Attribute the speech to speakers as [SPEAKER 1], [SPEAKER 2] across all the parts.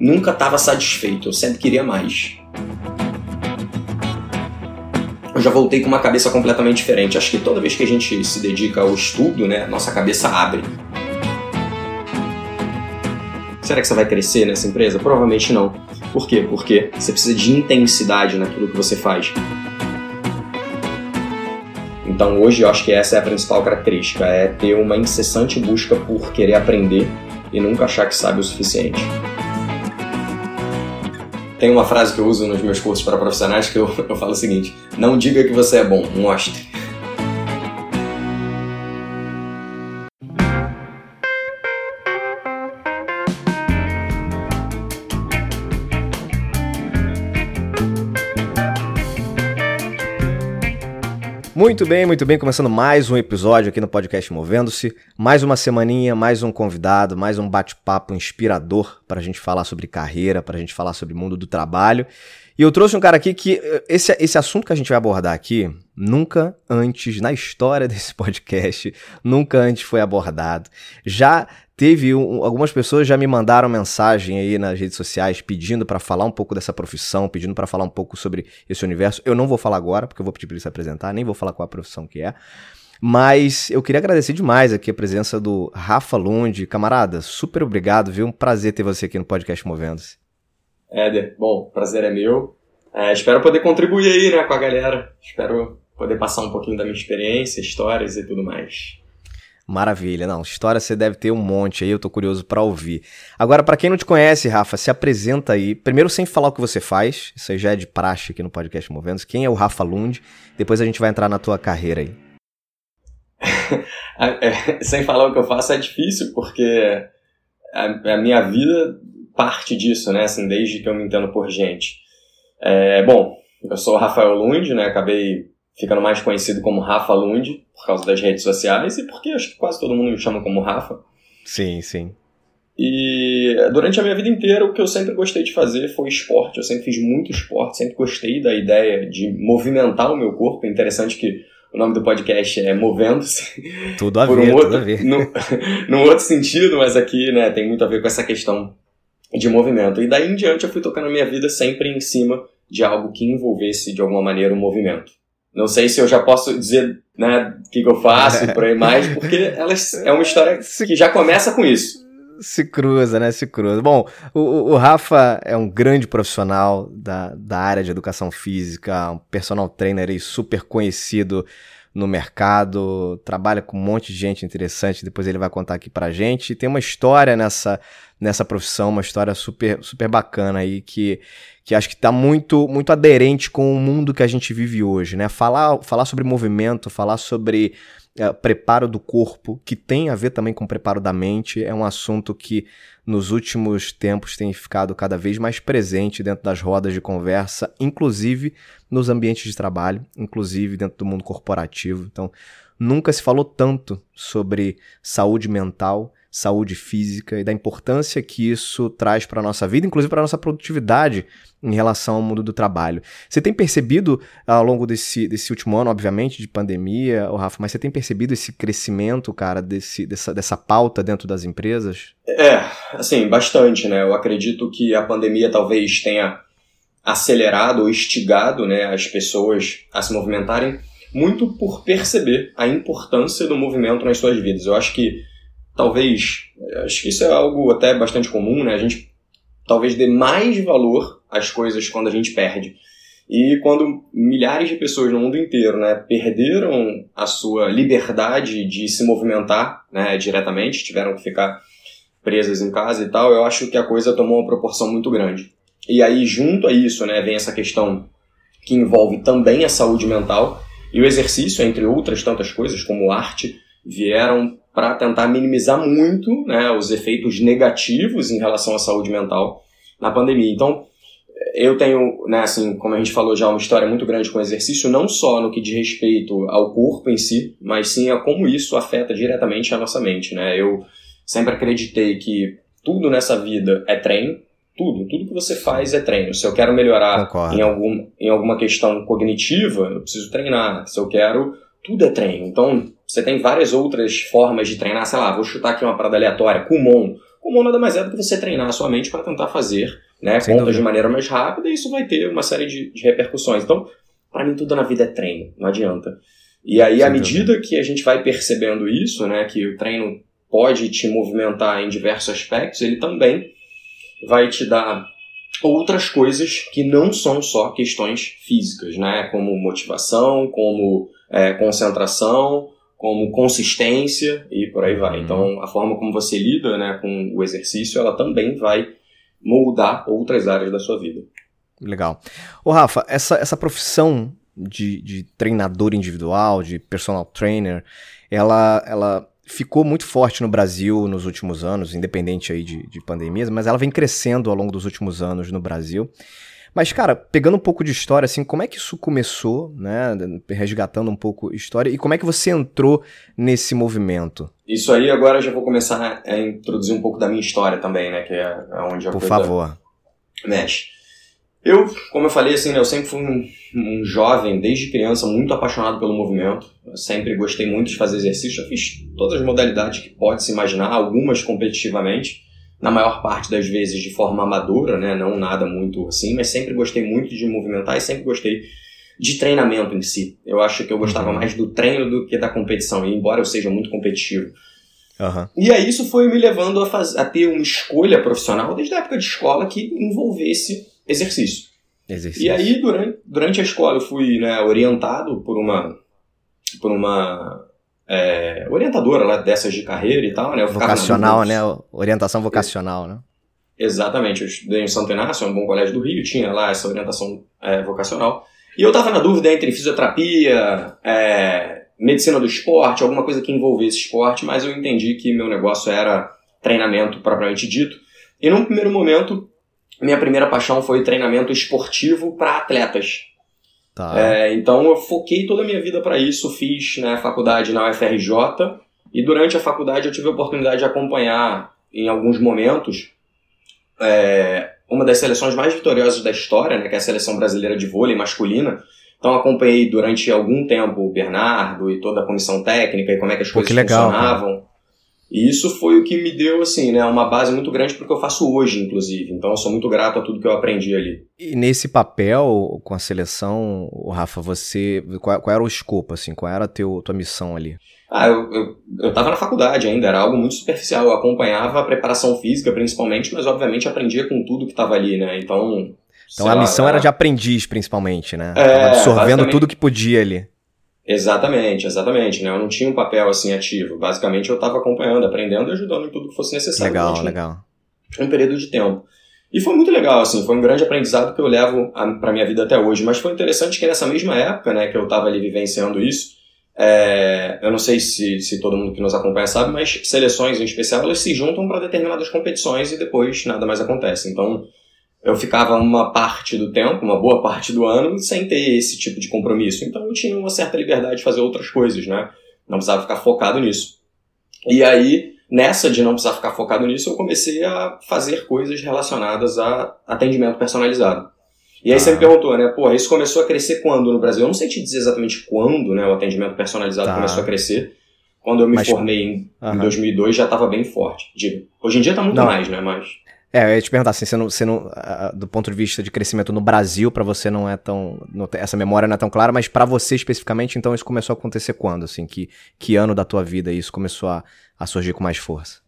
[SPEAKER 1] nunca estava satisfeito, eu sempre queria mais. Eu já voltei com uma cabeça completamente diferente. Acho que toda vez que a gente se dedica ao estudo, né, nossa cabeça abre. Será que você vai crescer nessa empresa? Provavelmente não. Por quê? Porque você precisa de intensidade naquilo que você faz. Então hoje eu acho que essa é a principal característica, é ter uma incessante busca por querer aprender e nunca achar que sabe o suficiente. Tem uma frase que eu uso nos meus cursos para profissionais que eu, eu falo o seguinte: não diga que você é bom, mostre.
[SPEAKER 2] Muito bem, muito bem, começando mais um episódio aqui no podcast Movendo-se. Mais uma semaninha, mais um convidado, mais um bate-papo inspirador para a gente falar sobre carreira, para a gente falar sobre mundo do trabalho. E eu trouxe um cara aqui que eh, esse, esse assunto que a gente vai abordar aqui, nunca antes na história desse podcast, nunca antes foi abordado. Já Teve um, algumas pessoas já me mandaram mensagem aí nas redes sociais pedindo para falar um pouco dessa profissão, pedindo para falar um pouco sobre esse universo. Eu não vou falar agora, porque eu vou pedir para ele se apresentar, nem vou falar qual a profissão que é. Mas eu queria agradecer demais aqui a presença do Rafa Lund. Camarada, super obrigado, viu? Um prazer ter você aqui no podcast Movendo-se.
[SPEAKER 1] Éder, bom, prazer é meu. É, espero poder contribuir aí, né, com a galera. Espero poder passar um pouquinho da minha experiência, histórias e tudo mais.
[SPEAKER 2] Maravilha, não, história você deve ter um monte aí, eu tô curioso para ouvir. Agora, para quem não te conhece, Rafa, se apresenta aí, primeiro sem falar o que você faz, isso aí já é de praxe aqui no podcast Movendos, quem é o Rafa Lund, depois a gente vai entrar na tua carreira aí.
[SPEAKER 1] É, sem falar o que eu faço é difícil, porque a, a, minha vida parte disso, né, assim, desde que eu me entendo por gente. É, bom, eu sou o Rafael Lund, né, acabei ficando mais conhecido como Rafa Lund, por causa das redes sociais e porque acho que quase todo mundo me chama como Rafa.
[SPEAKER 2] Sim, sim.
[SPEAKER 1] E durante a minha vida inteira, o que eu sempre gostei de fazer foi esporte. Eu sempre fiz muito esporte, sempre gostei da ideia de movimentar o meu corpo. É interessante que o nome do podcast é Movendo-se.
[SPEAKER 2] Tudo a ver, um
[SPEAKER 1] outro,
[SPEAKER 2] tudo a ver.
[SPEAKER 1] No, num outro sentido, mas aqui né, tem muito a ver com essa questão de movimento. E daí em diante eu fui tocando a minha vida sempre em cima de algo que envolvesse de alguma maneira o movimento. Não sei se eu já posso dizer né, o que, que eu faço por aí mais, porque elas é uma história que já começa com isso.
[SPEAKER 2] Se cruza, né? Se cruza. Bom, o, o Rafa é um grande profissional da, da área de educação física, um personal trainer aí super conhecido no mercado, trabalha com um monte de gente interessante, depois ele vai contar aqui pra gente. Tem uma história nessa, nessa profissão, uma história super, super bacana aí que, que acho que está muito, muito aderente com o mundo que a gente vive hoje, né? Falar, falar sobre movimento, falar sobre é, preparo do corpo, que tem a ver também com preparo da mente, é um assunto que nos últimos tempos tem ficado cada vez mais presente dentro das rodas de conversa, inclusive nos ambientes de trabalho, inclusive dentro do mundo corporativo. Então, nunca se falou tanto sobre saúde mental saúde física e da importância que isso traz para a nossa vida, inclusive para a nossa produtividade em relação ao mundo do trabalho. Você tem percebido ao longo desse, desse último ano, obviamente, de pandemia, oh, Rafa, mas você tem percebido esse crescimento, cara, desse, dessa, dessa pauta dentro das empresas?
[SPEAKER 1] É, assim, bastante, né? Eu acredito que a pandemia talvez tenha acelerado ou instigado né, as pessoas a se movimentarem muito por perceber a importância do movimento nas suas vidas. Eu acho que talvez, acho que isso é algo até bastante comum, né? A gente talvez dê mais valor às coisas quando a gente perde. E quando milhares de pessoas no mundo inteiro né, perderam a sua liberdade de se movimentar né, diretamente, tiveram que ficar presas em casa e tal, eu acho que a coisa tomou uma proporção muito grande. E aí, junto a isso, né, vem essa questão que envolve também a saúde mental e o exercício, entre outras tantas coisas, como arte, vieram para tentar minimizar muito né, os efeitos negativos em relação à saúde mental na pandemia. Então, eu tenho, né, assim, como a gente falou já, uma história muito grande com o exercício, não só no que diz respeito ao corpo em si, mas sim a como isso afeta diretamente a nossa mente. Né? Eu sempre acreditei que tudo nessa vida é treino, tudo, tudo que você faz é treino. Se eu quero melhorar em, algum, em alguma questão cognitiva, eu preciso treinar. Se eu quero, tudo é treino. Então, você tem várias outras formas de treinar, sei lá, vou chutar aqui uma parada aleatória, Kumon. como nada mais é do que você treinar a sua mente para tentar fazer né, Sem contas dúvida. de maneira mais rápida e isso vai ter uma série de, de repercussões. Então, para mim, tudo na vida é treino, não adianta. E aí, Sem à medida dúvida. que a gente vai percebendo isso, né, que o treino pode te movimentar em diversos aspectos, ele também vai te dar outras coisas que não são só questões físicas, né? Como motivação, como é, concentração, como consistência e por aí vai. Uhum. Então, a forma como você lida né, com o exercício, ela também vai moldar outras áreas da sua vida.
[SPEAKER 2] Legal. Ô Rafa, essa, essa profissão de, de treinador individual, de personal trainer, ela, ela ficou muito forte no Brasil nos últimos anos, independente aí de, de pandemias, mas ela vem crescendo ao longo dos últimos anos no Brasil. Mas, cara, pegando um pouco de história, assim, como é que isso começou, né? Resgatando um pouco história, e como é que você entrou nesse movimento?
[SPEAKER 1] Isso aí agora eu já vou começar a introduzir um pouco da minha história também, né? Que é onde a
[SPEAKER 2] Por favor.
[SPEAKER 1] mexe. Eu, como eu falei, assim, né, eu sempre fui um, um, jovem, desde criança, muito apaixonado pelo movimento. Eu sempre gostei muito de fazer exercício. Eu fiz todas as modalidades que pode se imaginar, algumas competitivamente, na maior parte das vezes de forma amadora, né, não nada muito assim, mas sempre gostei muito de movimentar e sempre gostei de treinamento em si. Eu acho que eu gostava uhum. mais do treino do que da competição, e embora eu seja muito competitivo. Uhum. E aí isso foi me levando a, faz, a ter uma escolha profissional desde a época de escola que envolvesse exercício. exercício. E aí, durante, durante a escola, eu fui né, orientado por uma, por uma é, orientadora lá dessas de carreira e tal, né? Eu
[SPEAKER 2] vocacional, né? Orientação vocacional, né?
[SPEAKER 1] Exatamente. Eu estudei em Santo Inácio, um bom colégio do Rio, tinha lá essa orientação é, vocacional. E eu tava na dúvida entre fisioterapia, é, medicina do esporte, alguma coisa que envolvesse esporte, mas eu entendi que meu negócio era treinamento propriamente dito. E num primeiro momento, minha primeira paixão foi treinamento esportivo para atletas. Tá. É, então eu foquei toda a minha vida para isso, fiz né, faculdade na UFRJ e durante a faculdade eu tive a oportunidade de acompanhar em alguns momentos é, uma das seleções mais vitoriosas da história, né, que é a seleção brasileira de vôlei masculina. Então acompanhei durante algum tempo o Bernardo e toda a comissão técnica e como é que as Pô, coisas que legal, funcionavam. Cara. E isso foi o que me deu, assim, né, uma base muito grande porque eu faço hoje, inclusive. Então eu sou muito grato a tudo que eu aprendi ali.
[SPEAKER 2] E nesse papel com a seleção, Rafa, você. Qual, qual era o escopo, assim? Qual era a teu, tua missão ali?
[SPEAKER 1] Ah, eu, eu, eu tava na faculdade ainda, era algo muito superficial. Eu acompanhava a preparação física, principalmente, mas obviamente aprendia com tudo que tava ali, né? Então.
[SPEAKER 2] Então a missão era... era de aprendiz, principalmente, né? É, absorvendo tudo que podia ali.
[SPEAKER 1] Exatamente, exatamente, né? Eu não tinha um papel assim ativo. Basicamente eu estava acompanhando, aprendendo e ajudando em tudo que fosse necessário.
[SPEAKER 2] Legal, legal.
[SPEAKER 1] Um período de tempo. E foi muito legal, assim, foi um grande aprendizado que eu levo para minha vida até hoje. Mas foi interessante que nessa mesma época, né, que eu estava ali vivenciando isso, é, eu não sei se, se todo mundo que nos acompanha sabe, mas seleções em especial elas se juntam para determinadas competições e depois nada mais acontece. Então, eu ficava uma parte do tempo, uma boa parte do ano, sem ter esse tipo de compromisso. Então eu tinha uma certa liberdade de fazer outras coisas, né? Não precisava ficar focado nisso. E aí, nessa de não precisar ficar focado nisso, eu comecei a fazer coisas relacionadas a atendimento personalizado. E aí ah. você me perguntou, né? Pô, isso começou a crescer quando no Brasil? Eu não sei te dizer exatamente quando né, o atendimento personalizado tá. começou a crescer. Quando eu me Mas... formei em, uhum. em 2002 já estava bem forte. Digo, hoje em dia está muito não. mais, né? Mas...
[SPEAKER 2] É, eu ia te perguntar assim, você não, você não, do ponto de vista de crescimento no Brasil, para você não é tão, não, essa memória não é tão clara, mas para você especificamente, então isso começou a acontecer quando, assim, que, que ano da tua vida isso começou a, a surgir com mais força?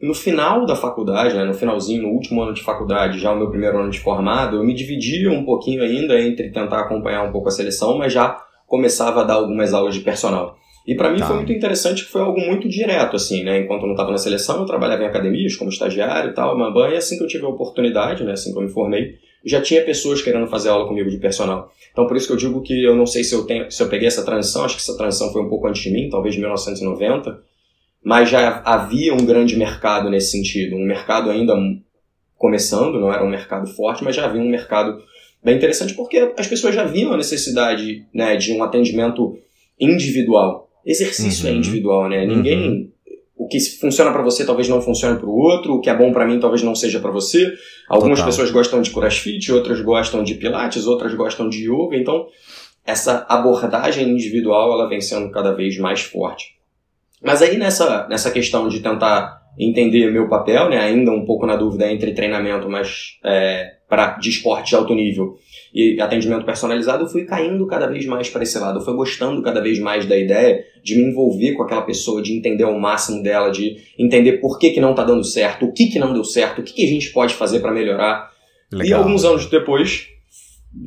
[SPEAKER 1] No final da faculdade, né, no finalzinho, no último ano de faculdade, já o meu primeiro ano de formado, eu me dividia um pouquinho ainda entre tentar acompanhar um pouco a seleção, mas já começava a dar algumas aulas de personal. E para mim tá. foi muito interessante que foi algo muito direto, assim, né? Enquanto eu não estava na seleção, eu trabalhava em academias como estagiário e tal, uma banha, e assim que eu tive a oportunidade, né, assim que eu me formei, já tinha pessoas querendo fazer aula comigo de personal. Então por isso que eu digo que eu não sei se eu tenho, se eu peguei essa transição, acho que essa transição foi um pouco antes de mim, talvez de 1990, mas já havia um grande mercado nesse sentido, um mercado ainda começando, não era um mercado forte, mas já havia um mercado bem interessante porque as pessoas já viam a necessidade, né, de um atendimento individual. Exercício é uhum. é individual, né? Ninguém. Uhum. O que funciona para você talvez não funcione para o outro, o que é bom para mim talvez não seja para você. Algumas Total. pessoas gostam de crossfit, outras gostam de pilates, outras gostam de yoga. Então, essa abordagem individual ela vem sendo cada vez mais forte. Mas aí nessa, nessa questão de tentar entender meu papel, né? Ainda um pouco na dúvida entre treinamento, mas é, para de esporte de alto nível e atendimento personalizado, eu fui caindo cada vez mais para esse lado. Eu fui gostando cada vez mais da ideia de me envolver com aquela pessoa, de entender o máximo dela, de entender por que, que não está dando certo, o que, que não deu certo, o que, que a gente pode fazer para melhorar. Legal. E alguns anos depois,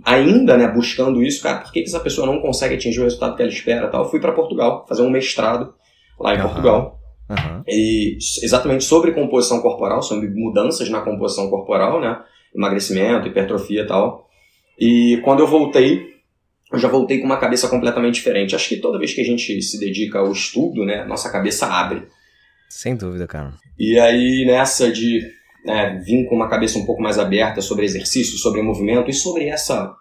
[SPEAKER 1] ainda né, buscando isso, cara, por que, que essa pessoa não consegue atingir o resultado que ela espera? Tal? Fui para Portugal fazer um mestrado lá em uhum. Portugal. Uhum. E exatamente sobre composição corporal, sobre mudanças na composição corporal, né? Emagrecimento, hipertrofia e tal. E quando eu voltei, eu já voltei com uma cabeça completamente diferente. Acho que toda vez que a gente se dedica ao estudo, né, nossa cabeça abre.
[SPEAKER 2] Sem dúvida, cara.
[SPEAKER 1] E aí, nessa de né, vir com uma cabeça um pouco mais aberta sobre exercício, sobre movimento e sobre essa,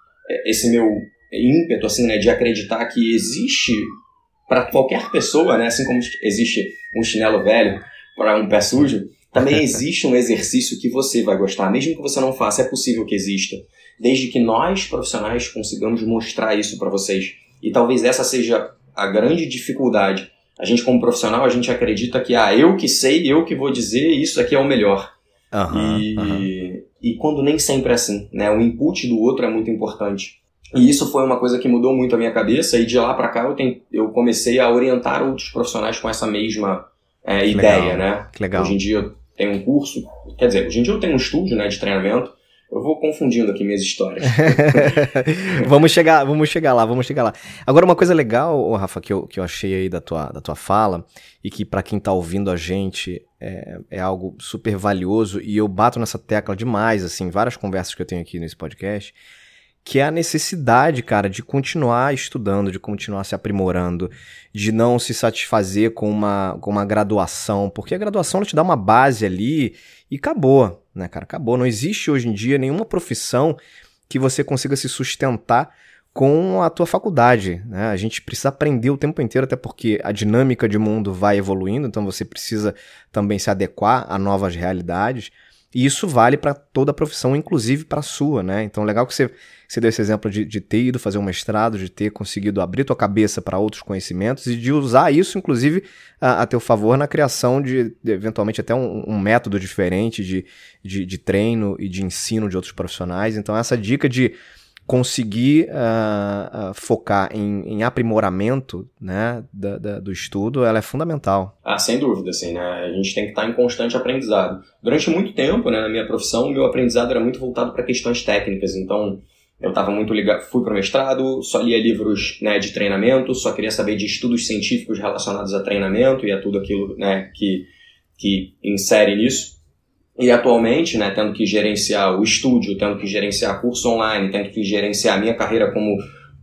[SPEAKER 1] esse meu ímpeto, assim, né, de acreditar que existe para qualquer pessoa, né? Assim como existe um chinelo velho para um pé sujo, também existe um exercício que você vai gostar, mesmo que você não faça, é possível que exista, desde que nós profissionais consigamos mostrar isso para vocês. E talvez essa seja a grande dificuldade. A gente como profissional, a gente acredita que ah, eu que sei, eu que vou dizer, isso aqui é o melhor. Uhum, e, uhum. e quando nem sempre é assim, né? O input do outro é muito importante. E isso foi uma coisa que mudou muito a minha cabeça, e de lá para cá eu, tem, eu comecei a orientar outros profissionais com essa mesma é, ideia, né?
[SPEAKER 2] Legal.
[SPEAKER 1] Hoje em dia eu tenho um curso, quer dizer, hoje em dia eu tenho um estúdio né, de treinamento, eu vou confundindo aqui minhas histórias.
[SPEAKER 2] vamos chegar, vamos chegar lá, vamos chegar lá. Agora uma coisa legal, Rafa, que eu, que eu achei aí da tua, da tua fala e que para quem tá ouvindo a gente é, é algo super valioso e eu bato nessa tecla demais, assim, várias conversas que eu tenho aqui nesse podcast, que é a necessidade, cara, de continuar estudando, de continuar se aprimorando, de não se satisfazer com uma, com uma graduação, porque a graduação te dá uma base ali e acabou, né, cara? Acabou. Não existe hoje em dia nenhuma profissão que você consiga se sustentar com a tua faculdade, né? A gente precisa aprender o tempo inteiro, até porque a dinâmica de mundo vai evoluindo, então você precisa também se adequar a novas realidades. E isso vale para toda a profissão, inclusive para a sua, né? Então, legal que você, você deu esse exemplo de, de ter ido fazer um mestrado, de ter conseguido abrir tua cabeça para outros conhecimentos e de usar isso, inclusive, a, a teu favor na criação de, de eventualmente, até um, um método diferente de, de, de treino e de ensino de outros profissionais. Então, essa dica de conseguir uh, uh, focar em, em, aprimoramento né, da, da, do estudo, ela é fundamental.
[SPEAKER 1] Ah, sem dúvida, assim, né? A gente tem que estar em constante aprendizado. Durante muito tempo, né, na minha profissão, o meu aprendizado era muito voltado para questões técnicas, então eu estava muito ligado, fui para o mestrado, só lia livros né, de treinamento, só queria saber de estudos científicos relacionados a treinamento e a tudo aquilo né, que, que insere nisso. E atualmente, né, tendo que gerenciar o estúdio, tendo que gerenciar curso online, tendo que gerenciar a minha carreira como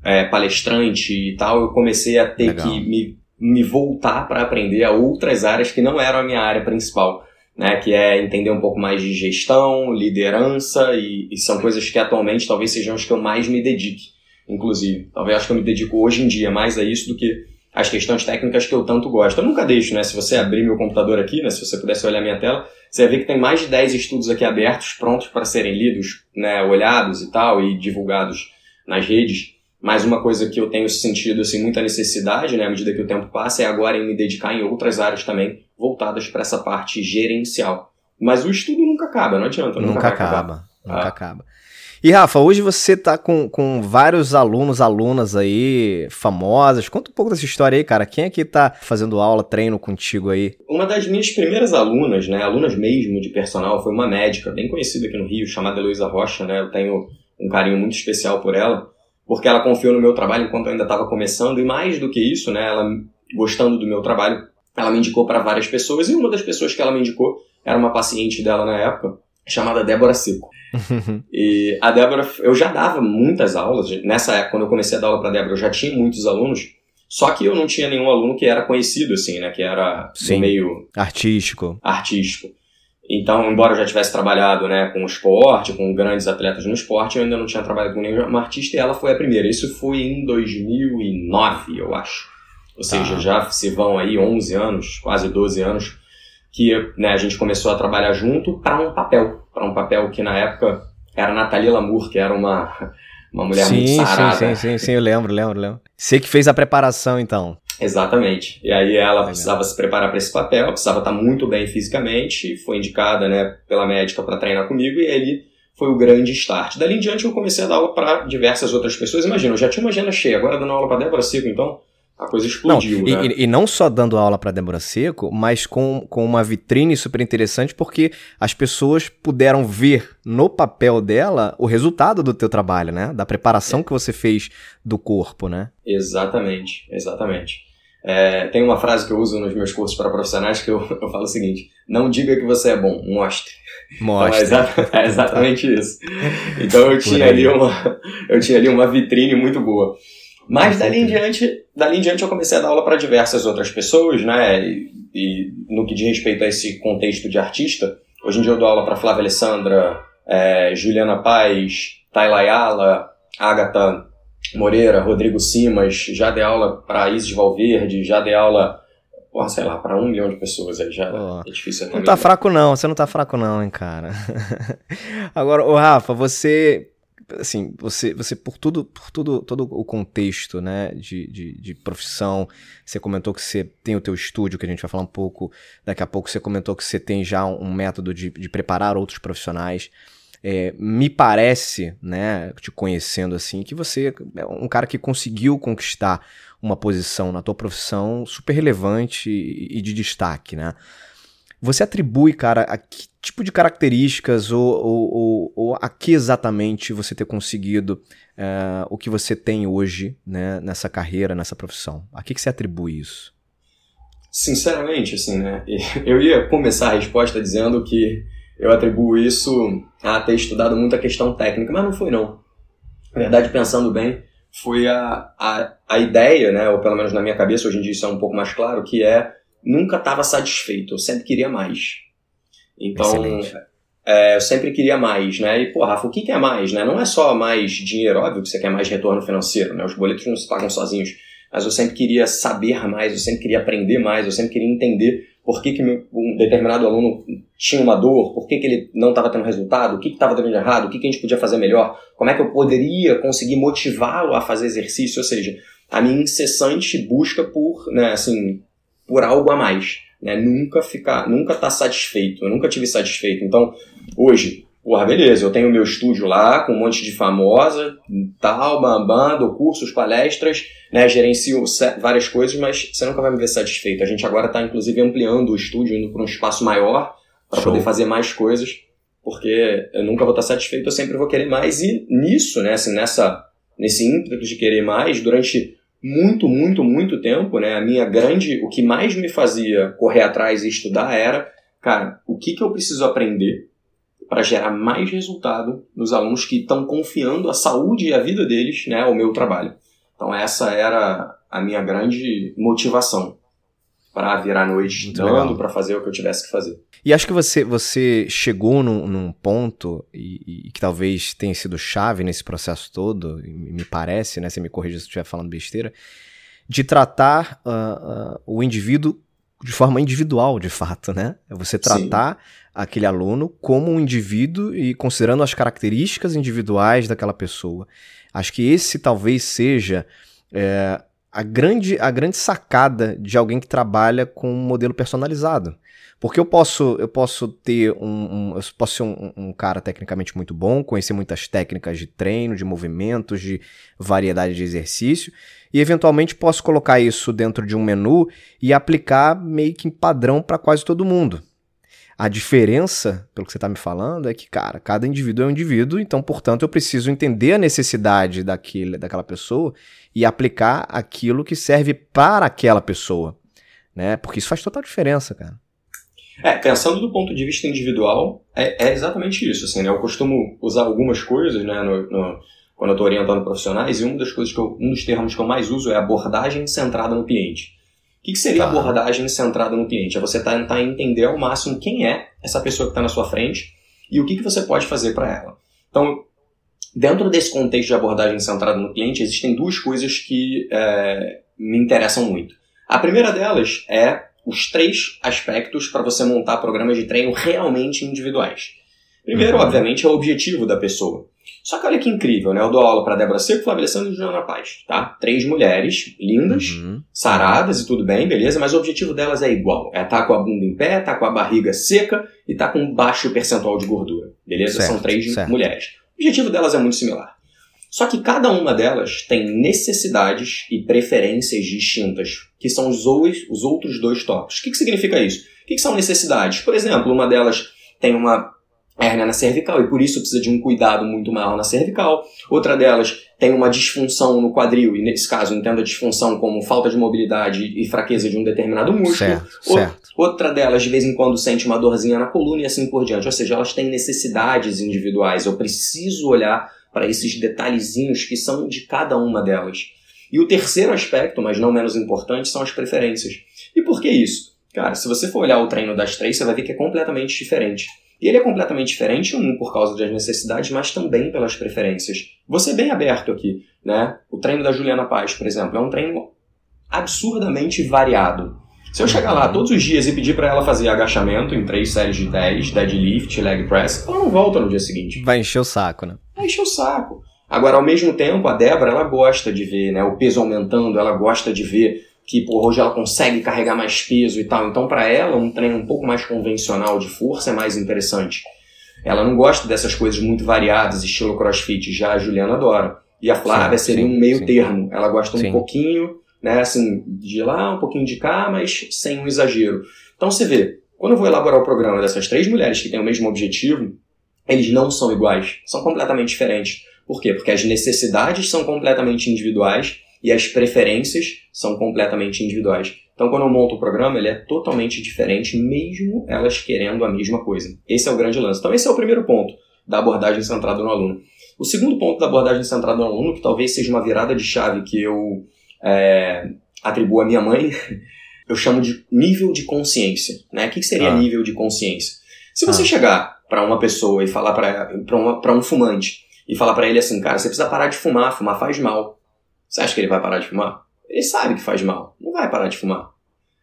[SPEAKER 1] é, palestrante e tal, eu comecei a ter Legal. que me, me voltar para aprender a outras áreas que não eram a minha área principal. Né, que é entender um pouco mais de gestão, liderança, e, e, são coisas que atualmente talvez sejam as que eu mais me dedique, inclusive. Talvez acho que eu me dedico hoje em dia mais a isso do que as questões técnicas que eu tanto gosto. Eu nunca deixo, né? Se você abrir meu computador aqui, né? Se você pudesse olhar minha tela, você vai ver que tem mais de 10 estudos aqui abertos, prontos para serem lidos, né, olhados e tal, e divulgados nas redes. Mas uma coisa que eu tenho sentido assim, muita necessidade, né, à medida que o tempo passa, é agora em me dedicar em outras áreas também, voltadas para essa parte gerencial. Mas o estudo nunca acaba, não adianta.
[SPEAKER 2] Nunca, nunca acaba. Nunca ah. acaba. E Rafa, hoje você tá com, com vários alunos, alunas aí famosas. Conta um pouco dessa história aí, cara. Quem é que tá fazendo aula, treino contigo aí?
[SPEAKER 1] Uma das minhas primeiras alunas, né, alunas mesmo de personal, foi uma médica bem conhecida aqui no Rio, chamada Heloísa Rocha, né? Eu tenho um carinho muito especial por ela, porque ela confiou no meu trabalho enquanto eu ainda estava começando e mais do que isso, né, ela gostando do meu trabalho, ela me indicou para várias pessoas e uma das pessoas que ela me indicou era uma paciente dela na época, chamada Débora Seco. e a Débora, eu já dava muitas aulas, nessa época, quando eu comecei a dar aula para Débora, eu já tinha muitos alunos, só que eu não tinha nenhum aluno que era conhecido, assim, né, que era
[SPEAKER 2] Sim,
[SPEAKER 1] meio...
[SPEAKER 2] Artístico.
[SPEAKER 1] Artístico. Então, embora eu já tivesse trabalhado, né, com esporte, com grandes atletas no esporte, eu ainda não tinha trabalhado com nenhuma artista e ela foi a primeira. Isso foi em 2009, eu acho. Ou tá. seja, já se vão aí 11 anos, quase 12 anos, que né, a gente começou a trabalhar junto para um papel, para um papel que na época era Nathalie Lamour, que era uma, uma mulher
[SPEAKER 2] sim,
[SPEAKER 1] muito sarada.
[SPEAKER 2] Sim, sim, sim, sim, eu lembro, lembro, lembro. Você que fez a preparação, então.
[SPEAKER 1] Exatamente. E aí ela Legal. precisava se preparar para esse papel, precisava estar muito bem fisicamente, foi indicada né, pela médica para treinar comigo e ele foi o grande start. Dali em diante eu comecei a dar aula para diversas outras pessoas. Imagina, eu já tinha uma agenda cheia, agora dando aula para Débora Seco, então a coisa explodiu.
[SPEAKER 2] Não,
[SPEAKER 1] né?
[SPEAKER 2] e, e, não só dando aula para Débora Seco, mas com, com uma vitrine super interessante, porque as pessoas puderam ver no papel dela o resultado do teu trabalho, né? Da preparação é. que você fez do corpo, né?
[SPEAKER 1] Exatamente, exatamente. É, tem uma frase que eu uso nos meus cursos para profissionais que eu, eu falo o seguinte: não diga que você é bom, mostre.
[SPEAKER 2] Mostre.
[SPEAKER 1] Então, é, é, exatamente isso. Então eu tinha ali uma, eu tinha ali uma vitrine muito boa. Mas dali em diante, dali em diante eu comecei a dar aula para diversas outras pessoas, né? E, e, no que diz respeito a esse contexto de artista, hoje em dia eu dou aula para Flávia Alessandra, é, Juliana Paz, Tayla Ayala, Agatha Moreira, Rodrigo Simas, já dei aula para Isis Valverde, já dei aula, porra, sei lá, para um milhão de pessoas aí, já oh, é difícil
[SPEAKER 2] até Não tá fraco não, você não tá fraco não, hein, cara. Agora, o Rafa, você assim, você, você por tudo, por tudo, todo o contexto, né, de, de, de, profissão, você comentou que você tem o teu estúdio, que a gente vai falar um pouco, daqui a pouco você comentou que você tem já um método de, de preparar outros profissionais. É, me parece, né, te conhecendo assim, que você é um cara que conseguiu conquistar uma posição na tua profissão super relevante e, e de destaque, né? Você atribui, cara, a que tipo de características ou, ou, ou, ou a que exatamente você ter conseguido uh, o que você tem hoje né, nessa carreira, nessa profissão? A que, que você atribui isso?
[SPEAKER 1] Sinceramente, assim, né? Eu ia começar a resposta dizendo que eu atribuo isso a ter estudado muita questão técnica, mas não foi não. Na verdade, pensando bem, foi a, a, a ideia, né, ou pelo menos na minha cabeça, hoje em dia isso é um pouco mais claro, que é nunca estava satisfeito, eu sempre queria mais. Então, é, eu sempre queria mais, né? E, pô, Rafa, o que, que é mais, né? Não é só mais dinheiro, óbvio que você quer mais retorno financeiro, né? Os boletos não se pagam sozinhos. Mas eu sempre queria saber mais, eu sempre queria aprender mais, eu sempre queria entender por que, que meu, um determinado aluno tinha uma dor, por que, que ele não estava tendo resultado, o que estava dando errado, o que, que a gente podia fazer melhor, como é que eu poderia conseguir motivá-lo a fazer exercício, ou seja, a minha incessante busca por, né, assim, por algo a mais, né, nunca ficar, nunca estar tá satisfeito, eu nunca tive satisfeito, então, hoje, porra, beleza, eu tenho meu estúdio lá com um monte de famosa, tal, bambam, dou cursos, palestras, né, gerencio várias coisas, mas você nunca vai me ver satisfeito. A gente agora está, inclusive, ampliando o estúdio, indo para um espaço maior, para poder fazer mais coisas, porque eu nunca vou estar satisfeito, eu sempre vou querer mais, e nisso, né, assim, nessa, nesse ímpeto de querer mais, durante muito, muito, muito tempo, né, a minha grande, o que mais me fazia correr atrás e estudar era, cara, o que, que eu preciso aprender para gerar mais resultado nos alunos que estão confiando a saúde e a vida deles né, ao meu trabalho. Então essa era a minha grande motivação para virar a noite estudando, para fazer o que eu tivesse que fazer.
[SPEAKER 2] E acho que você, você chegou num, num ponto, e, e, que talvez tenha sido chave nesse processo todo, me parece, né? Você me corrija se eu estiver falando besteira, de tratar uh, uh, o indivíduo de forma individual, de fato, né? É você tratar Sim. aquele aluno como um indivíduo e considerando as características individuais daquela pessoa. Acho que esse talvez seja é, a, grande, a grande sacada de alguém que trabalha com um modelo personalizado. Porque eu posso, eu posso ter um, um eu posso ser um, um, cara tecnicamente muito bom, conhecer muitas técnicas de treino, de movimentos, de variedade de exercício, e eventualmente posso colocar isso dentro de um menu e aplicar meio que em padrão para quase todo mundo. A diferença, pelo que você está me falando, é que, cara, cada indivíduo é um indivíduo, então, portanto, eu preciso entender a necessidade daquele, daquela pessoa e aplicar aquilo que serve para aquela pessoa, né? Porque isso faz total diferença, cara.
[SPEAKER 1] É, pensando do ponto de vista individual, é, é exatamente isso, assim, né? Eu costumo usar algumas coisas, né, no, no quando eu estou orientando profissionais, e uma das coisas que eu, um dos termos que eu mais uso é abordagem centrada no cliente. O que, que seria tá. abordagem centrada no cliente? É você tentar entender ao máximo quem é essa pessoa que está na sua frente e o que, que você pode fazer para ela. Então, dentro desse contexto de abordagem centrada no cliente, existem duas coisas que é, me interessam muito. A primeira delas é os três aspectos para você montar programas de treino realmente individuais. Primeiro, uhum. obviamente, é o objetivo da pessoa. Só que olha que incrível, né? Eu dou aula para Débora Seco, Flávia Alessandro e Juliana Paz, tá? Três mulheres lindas, uhum. saradas e tudo bem, beleza? Mas o objetivo delas é igual. É estar tá com a bunda em pé, tá com a barriga seca e tá com baixo percentual de gordura, beleza? Certo, São três certo. mulheres. O objetivo delas é muito similar. Só que cada uma delas tem necessidades e preferências distintas, que são os, os outros dois tópicos. O que, que significa isso? O que, que são necessidades? Por exemplo, uma delas tem uma hérnia na cervical e por isso precisa de um cuidado muito maior na cervical. Outra delas tem uma disfunção no quadril e nesse caso entenda a disfunção como falta de mobilidade e fraqueza de um determinado músculo.
[SPEAKER 2] Certo, certo.
[SPEAKER 1] Outra delas de vez em quando sente uma dorzinha na coluna e assim por diante. Ou seja, elas têm necessidades individuais. Eu preciso olhar para esses detalhezinhos que são de cada uma delas. E o terceiro aspecto, mas não menos importante, são as preferências. E por que isso? Cara, se você for olhar o treino das três, você vai ver que é completamente diferente. E ele é completamente diferente, um por causa das necessidades, mas também pelas preferências. Vou ser bem aberto aqui, né? O treino da Juliana Paz, por exemplo, é um treino absurdamente variado. Se eu chegar lá todos os dias e pedir para ela fazer agachamento em três séries de 10, deadlift, leg press, ela não volta no dia seguinte.
[SPEAKER 2] Vai encher o saco, né?
[SPEAKER 1] Vai encher o saco. Agora, ao mesmo tempo, a Débora, ela gosta de ver né, o peso aumentando, ela gosta de ver que por hoje ela consegue carregar mais peso e tal. Então, para ela, um treino um pouco mais convencional de força é mais interessante. Ela não gosta dessas coisas muito variadas, estilo crossfit. Já a Juliana adora. E a Flávia sim, seria sim, um meio sim. termo. Ela gosta um pouquinho, né, assim, de lá, um pouquinho de cá, mas sem um exagero. Então, você vê, quando eu vou elaborar o programa dessas três mulheres que têm o mesmo objetivo, eles não são iguais, são completamente diferentes. Por quê? Porque as necessidades são completamente individuais e as preferências são completamente individuais. Então, quando eu monto o programa, ele é totalmente diferente, mesmo elas querendo a mesma coisa. Esse é o grande lance. Então, esse é o primeiro ponto da abordagem centrada no aluno. O segundo ponto da abordagem centrada no aluno, que talvez seja uma virada de chave que eu é, atribuo à minha mãe, eu chamo de nível de consciência. Né? O que seria ah. nível de consciência? Se você ah. chegar para uma pessoa e falar para um fumante e falar para ele assim, cara, você precisa parar de fumar, fumar faz mal. Você acha que ele vai parar de fumar? Ele sabe que faz mal, não vai parar de fumar.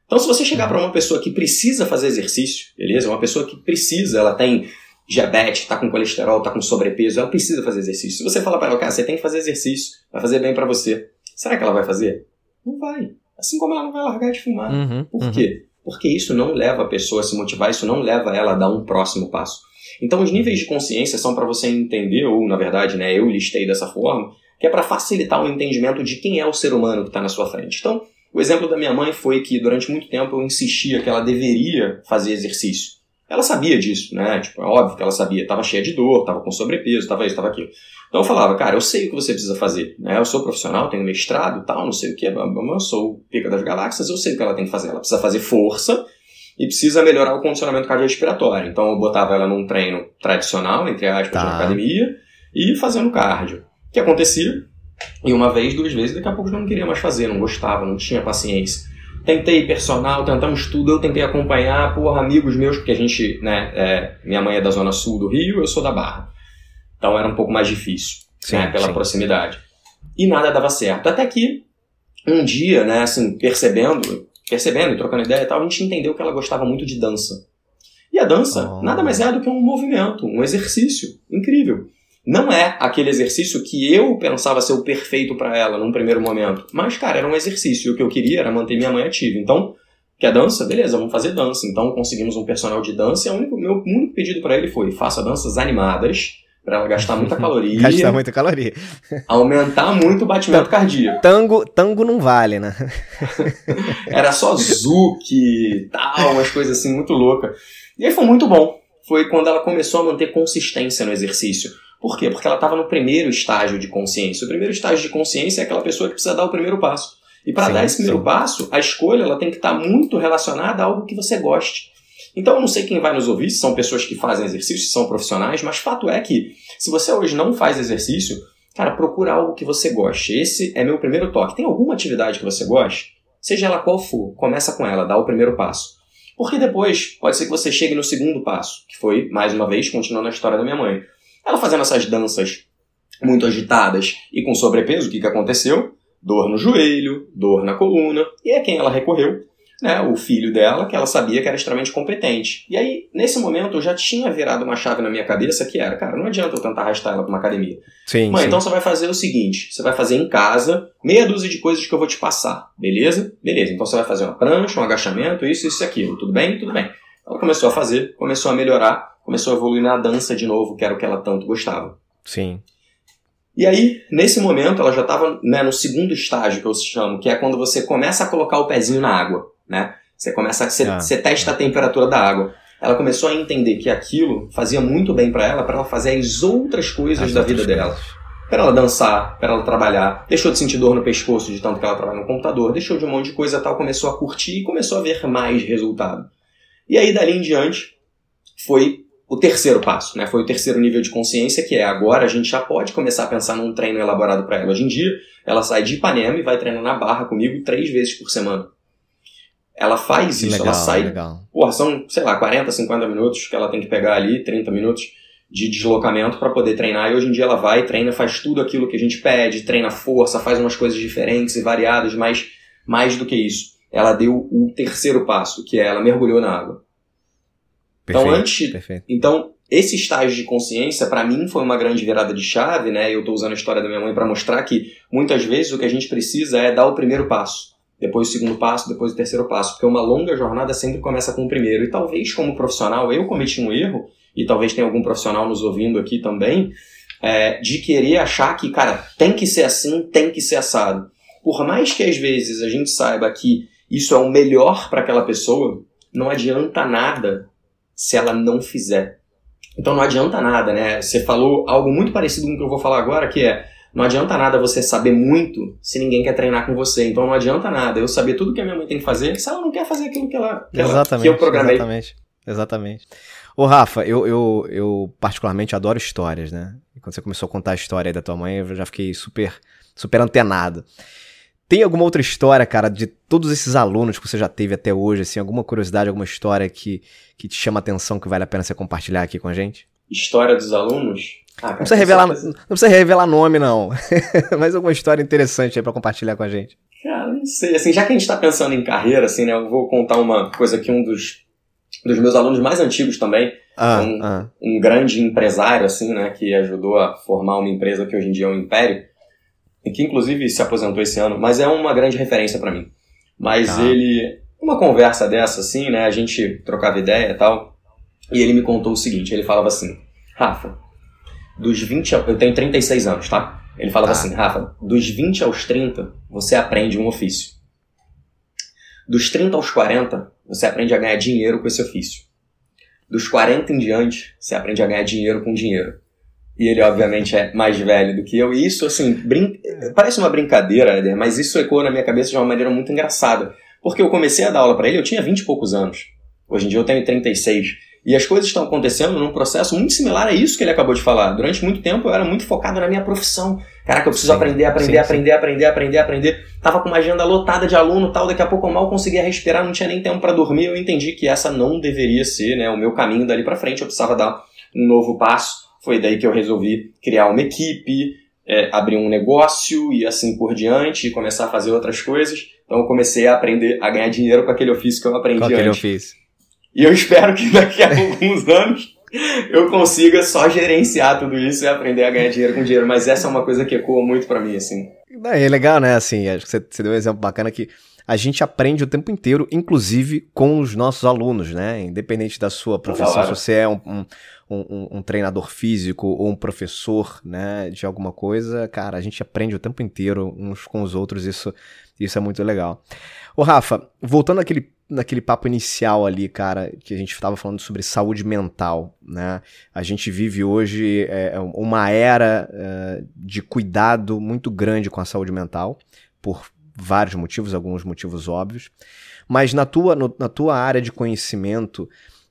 [SPEAKER 1] Então, se você chegar para uma pessoa que precisa fazer exercício, beleza? Uma pessoa que precisa, ela tem diabetes, está com colesterol, está com sobrepeso, ela precisa fazer exercício. Se você falar para ela, cara, você tem que fazer exercício, vai fazer bem para você. Será que ela vai fazer? Não vai. Assim como ela não vai largar de fumar. Uhum, Por uhum. quê? Porque isso não leva a pessoa a se motivar, isso não leva ela a dar um próximo passo. Então, os níveis de consciência são para você entender, ou na verdade, né, eu listei dessa forma, que é para facilitar o entendimento de quem é o ser humano que está na sua frente. Então, o exemplo da minha mãe foi que durante muito tempo eu insistia que ela deveria fazer exercício. Ela sabia disso, né? Tipo, é óbvio que ela sabia. Estava cheia de dor, estava com sobrepeso, estava isso, estava aquilo. Então eu falava, cara, eu sei o que você precisa fazer. Né? Eu sou profissional, tenho mestrado tal, não sei o que, eu sou pica das galáxias, eu sei o que ela tem que fazer. Ela precisa fazer força e precisa melhorar o condicionamento cardiorrespiratório. Então eu botava ela num treino tradicional, entre aspas, tá. na academia, e fazendo cardio que acontecia, e uma vez, duas vezes, daqui a pouco eu não queria mais fazer, não gostava, não tinha paciência. Tentei personal, tentamos tudo, eu tentei acompanhar, por amigos meus, porque a gente, né, é, minha mãe é da zona sul do Rio, eu sou da Barra. Então era um pouco mais difícil, sim, né, pela sim. proximidade. E nada dava certo. Até que, um dia, né, assim, percebendo, percebendo e trocando ideia e tal, a gente entendeu que ela gostava muito de dança. E a dança oh. nada mais é do que um movimento, um exercício incrível. Não é aquele exercício que eu pensava ser o perfeito para ela num primeiro momento. Mas, cara, era um exercício. E o que eu queria era manter minha mãe ativa. Então, quer dança? Beleza, vamos fazer dança. Então, conseguimos um personal de dança. E o único, meu único pedido para ele foi: faça danças animadas para ela gastar muita caloria.
[SPEAKER 2] gastar muita caloria.
[SPEAKER 1] aumentar muito o batimento cardíaco.
[SPEAKER 2] Tango, tango não vale, né?
[SPEAKER 1] Era só zuki, tal, umas coisas assim muito loucas. E aí foi muito bom. Foi quando ela começou a manter consistência no exercício. Por quê? Porque ela estava no primeiro estágio de consciência. O primeiro estágio de consciência é aquela pessoa que precisa dar o primeiro passo. E para dar esse primeiro sim. passo, a escolha ela tem que estar tá muito relacionada a algo que você goste. Então eu não sei quem vai nos ouvir, se são pessoas que fazem exercício, se são profissionais, mas fato é que se você hoje não faz exercício, cara, procura algo que você goste. Esse é meu primeiro toque. Tem alguma atividade que você goste? Seja ela qual for, começa com ela, dá o primeiro passo. Porque depois pode ser que você chegue no segundo passo, que foi, mais uma vez, continuando a história da minha mãe. Ela fazendo essas danças muito agitadas e com sobrepeso, o que, que aconteceu? Dor no joelho, dor na coluna, e é quem ela recorreu. né, o filho dela, que ela sabia que era extremamente competente. E aí, nesse momento, eu já tinha virado uma chave na minha cabeça que era, cara, não adianta eu tentar arrastar ela para uma academia.
[SPEAKER 2] Sim,
[SPEAKER 1] Mãe,
[SPEAKER 2] sim.
[SPEAKER 1] então você vai fazer o seguinte: você vai fazer em casa meia dúzia de coisas que eu vou te passar, beleza? Beleza, então você vai fazer uma prancha, um agachamento, isso, isso e aquilo. Tudo bem? Tudo bem. Ela começou a fazer, começou a melhorar, começou a evoluir na dança de novo, que era o que ela tanto gostava.
[SPEAKER 2] Sim.
[SPEAKER 1] E aí, nesse momento, ela já estava né, no segundo estágio que eu chamo, que é quando você começa a colocar o pezinho na água, né? Você começa, a, você,
[SPEAKER 2] Ah.
[SPEAKER 1] você testa a temperatura da água. Ela começou a entender que aquilo fazia muito bem para ela, para ela fazer as outras coisas
[SPEAKER 2] As
[SPEAKER 1] da
[SPEAKER 2] outras
[SPEAKER 1] vida dela.
[SPEAKER 2] coisas.
[SPEAKER 1] Para ela dançar, para ela trabalhar, deixou de sentir dor no pescoço de tanto que ela trabalha no computador, deixou de um monte de coisa tal, começou a curtir e começou a ver mais resultado. E aí dali em diante foi o terceiro passo, né? Foi o terceiro nível de consciência que é agora a gente já pode começar a pensar num treino elaborado para ela. Hoje em dia ela sai de Ipanema e vai treinar na Barra comigo três vezes por semana. Ela faz isso,
[SPEAKER 2] legal,
[SPEAKER 1] ela sai
[SPEAKER 2] legal.
[SPEAKER 1] Porra, são, sei lá, 40, 50 minutos que ela tem que pegar ali, 30 minutos de deslocamento para poder treinar. E hoje em dia ela vai, treina, faz tudo aquilo que a gente pede, treina força, faz umas coisas diferentes e variadas, mas mais do que isso. Ela deu o terceiro passo, que é ela mergulhou na água. Então,
[SPEAKER 2] Perfeito,
[SPEAKER 1] antes,
[SPEAKER 2] perfeito.
[SPEAKER 1] então, esse estágio de consciência, para mim, foi uma grande virada de chave, né? Eu tô usando a história da minha mãe para mostrar que muitas vezes o que a gente precisa é dar o primeiro passo, depois o segundo passo, depois o terceiro passo, porque uma longa jornada sempre começa com o primeiro. E talvez, como profissional, eu cometi um erro, e talvez tenha algum profissional nos ouvindo aqui também, é, de querer achar que, cara, tem que ser assim, tem que ser assado. Por mais que às vezes a gente saiba que isso é o melhor para aquela pessoa, não adianta nada se ela não fizer. Então não adianta nada, né? Você falou algo muito parecido com o que eu vou falar agora, que é não adianta nada você saber muito se ninguém quer treinar com você. Então não adianta nada eu saber tudo que a minha mãe tem que fazer se ela não quer fazer aquilo que ela, que, ela,
[SPEAKER 2] Exatamente.
[SPEAKER 1] que eu programei.
[SPEAKER 2] Exatamente. Exatamente. Ô, Rafa, eu, eu, eu particularmente adoro histórias, né? E quando você começou a contar a história da tua mãe, eu já fiquei super, super antenado. Tem alguma outra história, cara, de todos esses alunos que você já teve até hoje, assim, alguma curiosidade, alguma história que, que te chama a atenção, que vale a pena você compartilhar aqui com a gente?
[SPEAKER 1] História dos alunos. Ah, cara,
[SPEAKER 2] Não precisa revelar, não precisa revelar nome, não. Mas alguma história interessante aí pra compartilhar com a gente.
[SPEAKER 1] Cara, não sei. Assim, já que a gente tá pensando em carreira, assim, né? Eu vou contar uma coisa que um dos, dos meus alunos mais antigos também,
[SPEAKER 2] Ah,
[SPEAKER 1] Um-
[SPEAKER 2] ah,
[SPEAKER 1] um grande empresário, assim, né, que ajudou a formar uma empresa que hoje em dia é um império, que inclusive se aposentou esse ano, mas é uma grande referência pra mim. Mas
[SPEAKER 2] Tá.
[SPEAKER 1] ele, uma conversa dessa, assim, né, a gente trocava ideia e tal, e ele me contou o seguinte, ele falava assim, Rafa, dos 20, a- eu tenho 36 anos, tá? Ele falava
[SPEAKER 2] Tá.
[SPEAKER 1] assim, Rafa, dos 20 aos 30, você aprende um ofício. Dos 30 aos 40, você aprende a ganhar dinheiro com esse ofício dos 40 em diante, você aprende a ganhar dinheiro com dinheiro. E ele, obviamente, é mais velho do que eu. E isso, assim, brin... parece uma brincadeira, Éder, mas isso ecoa na minha cabeça de uma maneira muito engraçada. Porque eu comecei a dar aula para ele, eu tinha 20 e poucos anos. Hoje em dia eu tenho 36. E as coisas estão acontecendo num processo muito similar a isso que ele acabou de falar. Durante muito tempo eu era muito focado na minha profissão. Caraca, eu preciso
[SPEAKER 2] Sim,
[SPEAKER 1] aprender, aprender,
[SPEAKER 2] sim,
[SPEAKER 1] aprender, aprender, aprender, aprender. Tava com uma agenda lotada de aluno tal, daqui a pouco eu mal conseguia respirar, não tinha nem tempo para dormir. Eu entendi que essa não deveria ser né, o meu caminho dali para frente. Eu precisava dar um novo passo. Foi daí que eu resolvi criar uma equipe, é, abrir um negócio e assim por diante, e começar a fazer outras coisas. Então eu comecei a aprender a ganhar dinheiro com aquele ofício que eu aprendi
[SPEAKER 2] com aquele
[SPEAKER 1] antes.
[SPEAKER 2] ofício.
[SPEAKER 1] E eu espero que daqui a alguns anos eu consiga só gerenciar tudo isso e aprender a ganhar dinheiro com dinheiro. Mas essa é uma coisa que ecoa muito pra mim, assim.
[SPEAKER 2] É legal, né? Assim, acho que você, você deu um exemplo bacana que a gente aprende o tempo inteiro, inclusive com os nossos alunos, né? Independente da sua profissão, se você é um, um, um- um treinador físico ou um professor, né, de alguma coisa, cara, a gente aprende o tempo inteiro uns com os outros, isso, isso é muito legal. Ô, Rafa, voltando àquele, naquele papo inicial ali, cara, que a gente estava falando sobre saúde mental, né? A gente vive hoje é, uma era é, de cuidado muito grande com a saúde mental, por vários motivos, alguns motivos óbvios. Mas na tua, no- na tua área de conhecimento,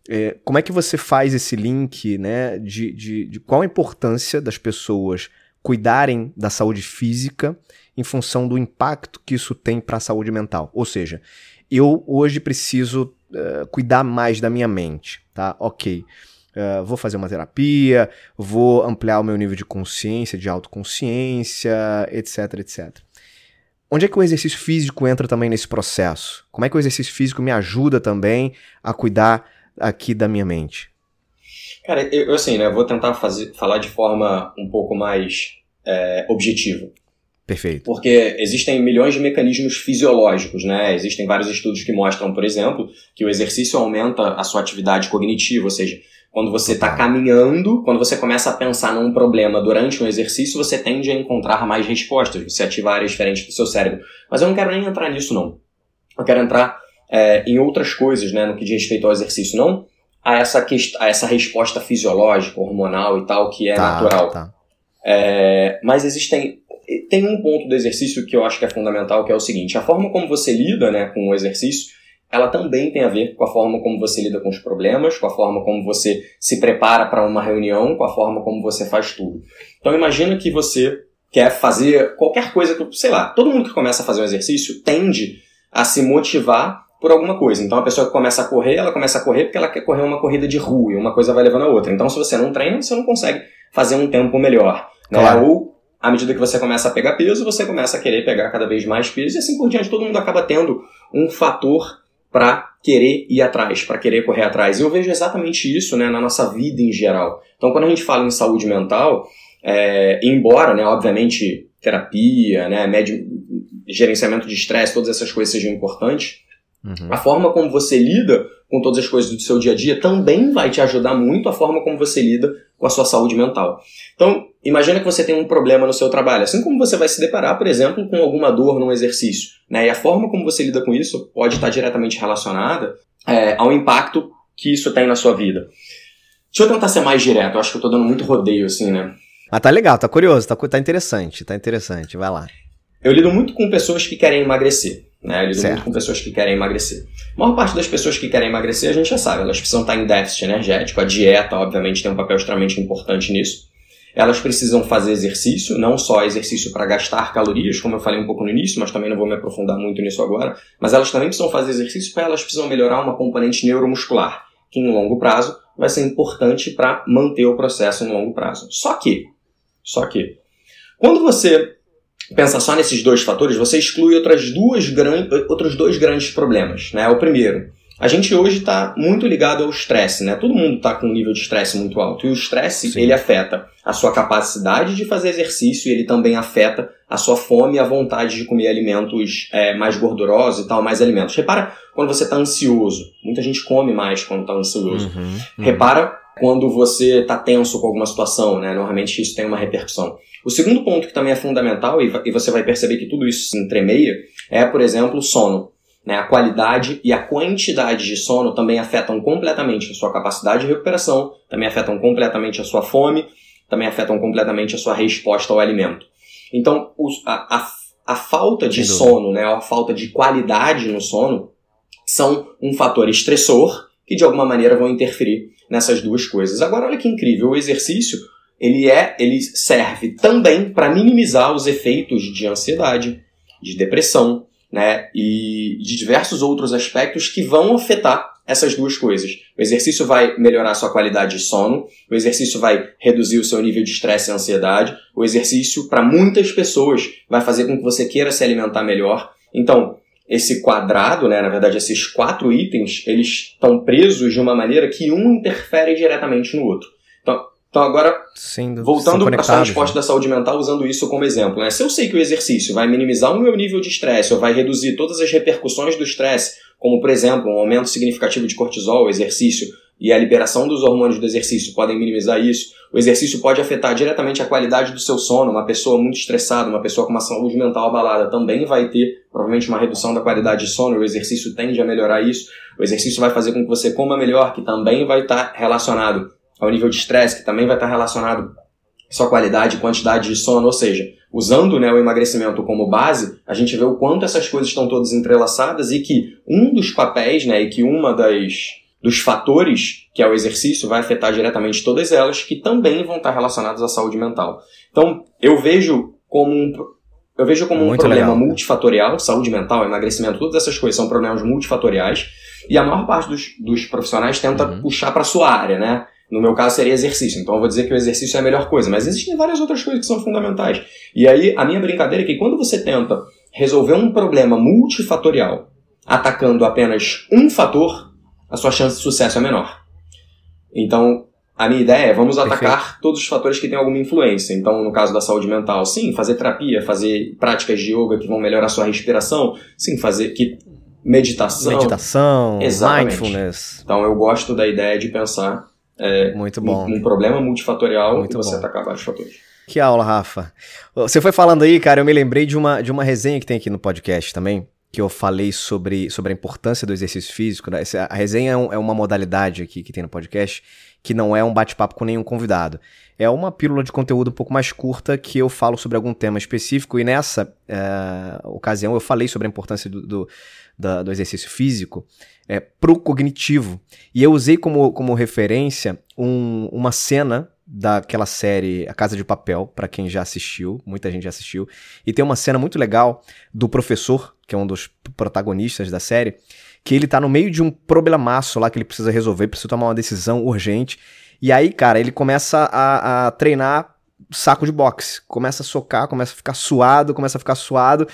[SPEAKER 2] é, como é que você faz esse link, né, de, de, de qual a importância das pessoas cuidarem da saúde física em função do impacto que isso tem para a saúde mental? Ou seja, eu hoje preciso eh, cuidar mais da minha mente, tá? Ok. Eh, vou fazer uma terapia, vou ampliar o meu nível de consciência, de autoconsciência, etc, etc. onde é que o exercício físico entra também nesse processo? Como é que o exercício físico me ajuda também a cuidar aqui da minha mente?
[SPEAKER 1] Cara, eu assim, né, vou tentar fazer, falar de forma um pouco mais é, objetiva.
[SPEAKER 2] Perfeito.
[SPEAKER 1] Porque existem milhões de mecanismos fisiológicos, né? Existem vários estudos que mostram, por exemplo, que o exercício aumenta a sua atividade cognitiva, ou seja, quando você está caminhando, quando você começa a pensar num problema durante um exercício, você tende a encontrar mais respostas, você ativa áreas diferentes do seu cérebro. Mas eu não quero nem entrar nisso, não. Eu quero entrar é, em outras coisas, né, no que diz respeito ao exercício, não a essa, a essa resposta fisiológica, hormonal e tal, que é tá, natural. Tá. É, mas existem tem um ponto do exercício que eu acho que é fundamental, que é o seguinte: a forma como você lida né, com o exercício, ela também tem a ver com a forma como você lida com os problemas, com a forma como você se prepara para uma reunião, com a forma como você faz tudo. Então imagina que você quer fazer qualquer coisa que, sei lá, todo mundo que começa a fazer um exercício tende a se motivar por alguma coisa. Então a pessoa que começa a correr, ela começa a correr porque ela quer correr uma corrida de rua e uma coisa vai levando a outra. Então se você não treina, você não consegue fazer um tempo melhor. Né? Claro. Ou à medida que você começa a pegar peso, você começa a querer pegar cada vez mais peso e assim por diante. Todo mundo acaba tendo um fator para querer ir atrás, para querer correr atrás. E eu vejo exatamente isso né, na nossa vida em geral. Então, quando a gente fala em saúde mental, é, embora, né, obviamente, terapia, né, médio, gerenciamento de estresse, todas essas coisas sejam importantes, uhum. a forma como você lida com todas as coisas do seu dia a dia também vai te ajudar muito a forma como você lida com a sua saúde mental. Então, imagina que você tem um problema no seu trabalho, assim como você vai se deparar, por exemplo, com alguma dor num exercício. Né? E a forma como você lida com isso pode estar diretamente relacionada é, ao impacto que isso tem na sua vida. Deixa eu tentar ser mais direto, eu acho que eu tô dando muito rodeio, assim, né?
[SPEAKER 2] Ah, tá legal, tá curioso, tá, tá interessante, tá interessante, vai lá.
[SPEAKER 1] Eu lido muito com pessoas que querem emagrecer. Né? Eu lido certo. muito com pessoas que querem emagrecer. A maior parte das pessoas que querem emagrecer, a gente já sabe, elas precisam estar em déficit energético. A dieta, obviamente, tem um papel extremamente importante nisso. Elas precisam fazer exercício, não só exercício para gastar calorias, como eu falei um pouco no início, mas também não vou me aprofundar muito nisso agora. Mas elas também precisam fazer exercício porque elas precisam melhorar uma componente neuromuscular, que em longo prazo vai ser importante para manter o processo em longo prazo. Só que, só que, quando você pensa só nesses dois fatores, você exclui outras duas gran... outros dois grandes problemas. Né? O primeiro, a gente hoje está muito ligado ao estresse, né? Todo mundo está com um nível de estresse muito alto. E o estresse, ele afeta a sua capacidade de fazer exercício e ele também afeta a sua fome e a vontade de comer alimentos é, mais gordurosos e tal, mais alimentos. Repara quando você está ansioso. Muita gente come mais quando está ansioso. Uhum, uhum. Repara quando você está tenso com alguma situação, né? Normalmente isso tem uma repercussão. O segundo ponto que também é fundamental, e você vai perceber que tudo isso se entremeia, é, por exemplo, o sono. Né? A qualidade e a quantidade de sono também afetam completamente a sua capacidade de recuperação, também afetam completamente a sua fome, também afetam completamente a sua resposta ao alimento. Então, a, a, a falta de sono, né, a falta de qualidade no sono, são um fator estressor que de alguma maneira vão interferir nessas duas coisas. Agora, olha que incrível, o exercício ele é, ele serve também para minimizar os efeitos de ansiedade, de depressão, né, e de diversos outros aspectos que vão afetar essas duas coisas. O exercício vai melhorar a sua qualidade de sono, o exercício vai reduzir o seu nível de estresse e ansiedade, o exercício, para muitas pessoas, vai fazer com que você queira se alimentar melhor. Então, esse quadrado, né, na verdade, esses quatro itens, eles estão presos de uma maneira que um interfere diretamente no outro. Então, agora, Sim, voltando para a resposta né? da saúde mental, usando isso como exemplo. Né? Se eu sei que o exercício vai minimizar o meu nível de estresse, ou vai reduzir todas as repercussões do estresse, como por exemplo, um aumento significativo de cortisol, o exercício e a liberação dos hormônios do exercício podem minimizar isso. O exercício pode afetar diretamente a qualidade do seu sono. Uma pessoa muito estressada, uma pessoa com uma saúde mental abalada também vai ter provavelmente uma redução da qualidade de sono. O exercício tende a melhorar isso. O exercício vai fazer com que você coma melhor, que também vai estar relacionado ao nível de estresse, que também vai estar relacionado à sua qualidade e quantidade de sono, ou seja, usando né, o emagrecimento como base, a gente vê o quanto essas coisas estão todas entrelaçadas e que um dos papéis, né, e que uma das dos fatores que é o exercício vai afetar diretamente todas elas, que também vão estar relacionadas à saúde mental. Então, eu vejo como um, eu vejo como Muito um problema legal. multifatorial, saúde mental, emagrecimento, todas essas coisas são problemas multifatoriais, e a maior parte dos, dos profissionais tenta uhum. puxar para sua área, né? No meu caso seria exercício, então eu vou dizer que o exercício é a melhor coisa, mas existem várias outras coisas que são fundamentais. E aí a minha brincadeira é que quando você tenta resolver um problema multifatorial atacando apenas um fator, a sua chance de sucesso é menor. Então, a minha ideia é vamos atacar Perfeito. todos os fatores que têm alguma influência. Então, no caso da saúde mental, sim, fazer terapia, fazer práticas de yoga que vão melhorar a sua respiração, sim, fazer que meditação,
[SPEAKER 2] meditação, Exatamente. mindfulness.
[SPEAKER 1] Então, eu gosto da ideia de pensar é,
[SPEAKER 2] Muito bom.
[SPEAKER 1] Um, um problema multifatorial Muito e você bom. atacar vários fatores.
[SPEAKER 2] Que aula, Rafa. Você foi falando aí, cara, eu me lembrei de uma, de uma resenha que tem aqui no podcast também, que eu falei sobre, sobre a importância do exercício físico. Né? A resenha é, é uma modalidade aqui que tem no podcast que não é um bate-papo com nenhum convidado. É uma pílula de conteúdo um pouco mais curta que eu falo sobre algum tema específico e nessa é, ocasião eu falei sobre a importância do, do, da, do exercício físico é, pro cognitivo. E eu usei como, como referência um, uma cena daquela série A Casa de Papel, para quem já assistiu, muita gente já assistiu. E tem uma cena muito legal do professor, que é um dos protagonistas da série, que ele tá no meio de um problemaço lá que ele precisa resolver, precisa tomar uma decisão urgente. E aí, cara, ele começa a, a treinar saco de boxe. Começa a socar, começa a ficar suado, começa a ficar suado.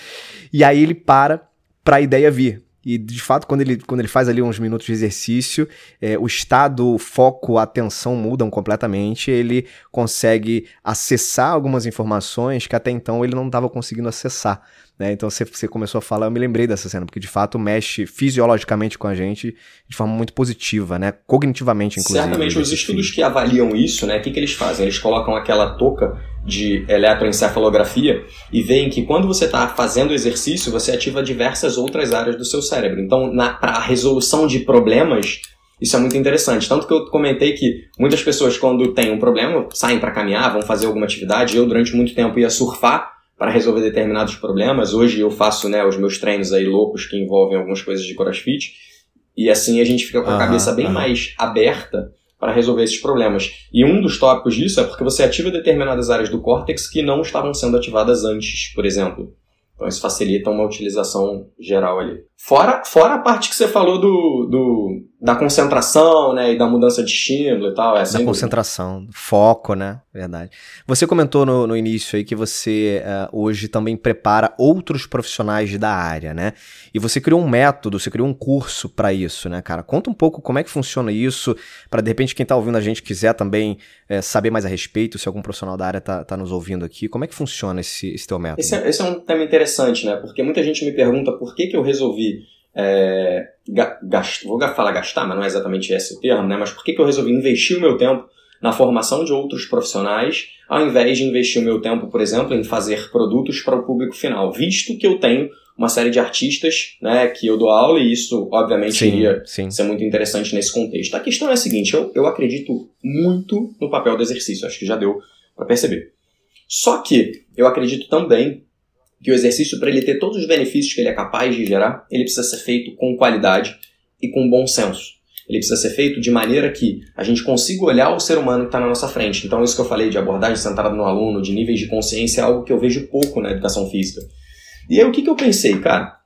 [SPEAKER 2] E aí ele para pra ideia vir. E de fato, quando ele, quando ele faz ali uns minutos de exercício, é, o estado, o foco, a atenção mudam completamente. Ele consegue acessar algumas informações que até então ele não estava conseguindo acessar. Né? Então você, você começou a falar, eu me lembrei dessa cena, porque de fato mexe fisiologicamente com a gente de forma muito positiva, né? Cognitivamente, inclusive.
[SPEAKER 1] Certamente, os estudos que avaliam isso, né? O que, que eles fazem? Eles colocam aquela touca de eletroencefalografia e veem que quando você está fazendo exercício, você ativa diversas outras áreas do seu cérebro. Então, para a resolução de problemas, isso é muito interessante. Tanto que eu comentei que muitas pessoas, quando têm um problema, saem para caminhar, vão fazer alguma atividade. Eu, durante muito tempo, ia surfar para resolver determinados problemas. Hoje eu faço né, os meus treinos aí loucos que envolvem algumas coisas de crossfit. E assim a gente fica com a cabeça bem mais aberta para resolver esses problemas. E um dos tópicos disso é porque você ativa determinadas áreas do córtex que não estavam sendo ativadas antes, por exemplo. Então isso facilita uma utilização geral ali. Fora, fora a parte que você falou do, do da concentração, né, e da mudança de estímulo e tal. É,
[SPEAKER 2] da concentração, foco, né, verdade. Você comentou no, no início aí que você uh, hoje também prepara outros profissionais da área, né? E você criou um método, você criou um curso para isso, né, cara? Conta um pouco como é que funciona isso, para de repente quem tá ouvindo a gente quiser também é, saber mais a respeito, se algum profissional da área tá, tá nos ouvindo aqui, como é que funciona esse, esse teu método?
[SPEAKER 1] Esse é, esse é um tema interessante, né? Porque muita gente me pergunta por que que eu resolvi é, vou falar gastar, mas não é exatamente esse o termo, né? Mas por que, que eu resolvi investir o meu tempo na formação de outros profissionais, ao invés de investir o meu tempo, por exemplo, em fazer produtos para o público final, visto que eu tenho uma série de artistas né, que eu dou aula e isso, obviamente, sim, iria sim. ser muito interessante nesse contexto. A questão é a seguinte: eu, eu acredito muito no papel do exercício, acho que já deu para perceber. Só que eu acredito também que o exercício, para ele ter todos os benefícios que ele é capaz de gerar, ele precisa ser feito com qualidade e com bom senso. Ele precisa ser feito de maneira que a gente consiga olhar o ser humano que está na nossa frente. Então, isso que eu falei de abordagem centrada no aluno, de níveis de consciência, é algo que eu vejo pouco na educação física. E aí, o que, que eu pensei, cara?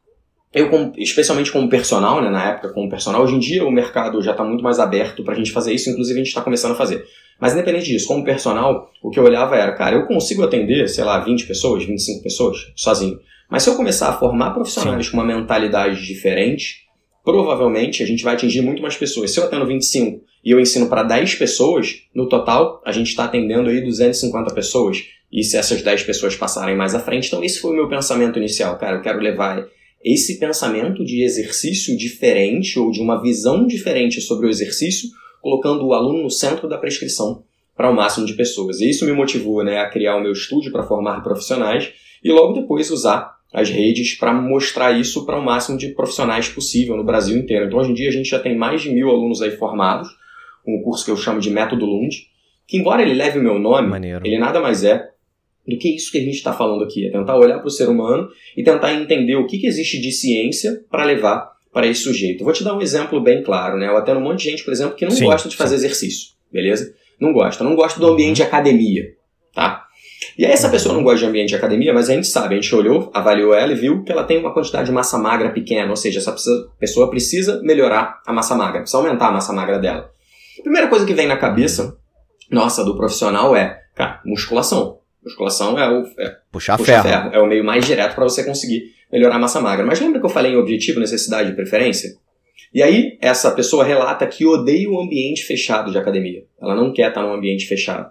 [SPEAKER 1] Eu, especialmente como personal, né, na época como personal, hoje em dia o mercado já está muito mais aberto para a gente fazer isso, inclusive a gente está começando a fazer. Mas independente disso, como personal, o que eu olhava era, cara, eu consigo atender, sei lá, 20 pessoas, 25 pessoas, sozinho. Mas se eu começar a formar profissionais Sim. com uma mentalidade diferente, provavelmente a gente vai atingir muito mais pessoas. Se eu atendo 25 e eu ensino para 10 pessoas, no total a gente está atendendo aí 250 pessoas. E se essas 10 pessoas passarem mais à frente, então esse foi o meu pensamento inicial. Cara, eu quero levar esse pensamento de exercício diferente ou de uma visão diferente sobre o exercício colocando o aluno no centro da prescrição para o máximo de pessoas. E isso me motivou né, a criar o meu estúdio para formar profissionais e logo depois usar as redes para mostrar isso para o máximo de profissionais possível no Brasil inteiro. Então, hoje em dia, a gente já tem mais de mil alunos aí formados, um curso que eu chamo de Método Lund, que embora ele leve o meu nome, Maneiro. ele nada mais é do que isso que a gente está falando aqui. É tentar olhar para o ser humano e tentar entender o que, que existe de ciência para levar para esse sujeito. Vou te dar um exemplo bem claro, né? Eu atendo um monte de gente, por exemplo, que não sim, gosta de fazer sim. exercício, beleza? Não gosta, não gosta do ambiente de academia, tá? E aí essa pessoa não gosta de ambiente de academia, mas a gente sabe, a gente olhou, avaliou ela e viu que ela tem uma quantidade de massa magra pequena, ou seja, essa pessoa precisa melhorar a massa magra, precisa aumentar a massa magra dela. A primeira coisa que vem na cabeça nossa do profissional é, cara, musculação. Musculação é o é,
[SPEAKER 2] puxar, puxar ferro. ferro.
[SPEAKER 1] É o meio mais direto para você conseguir melhorar a massa magra. Mas lembra que eu falei em objetivo, necessidade e preferência? E aí, essa pessoa relata que odeia o ambiente fechado de academia. Ela não quer estar num ambiente fechado.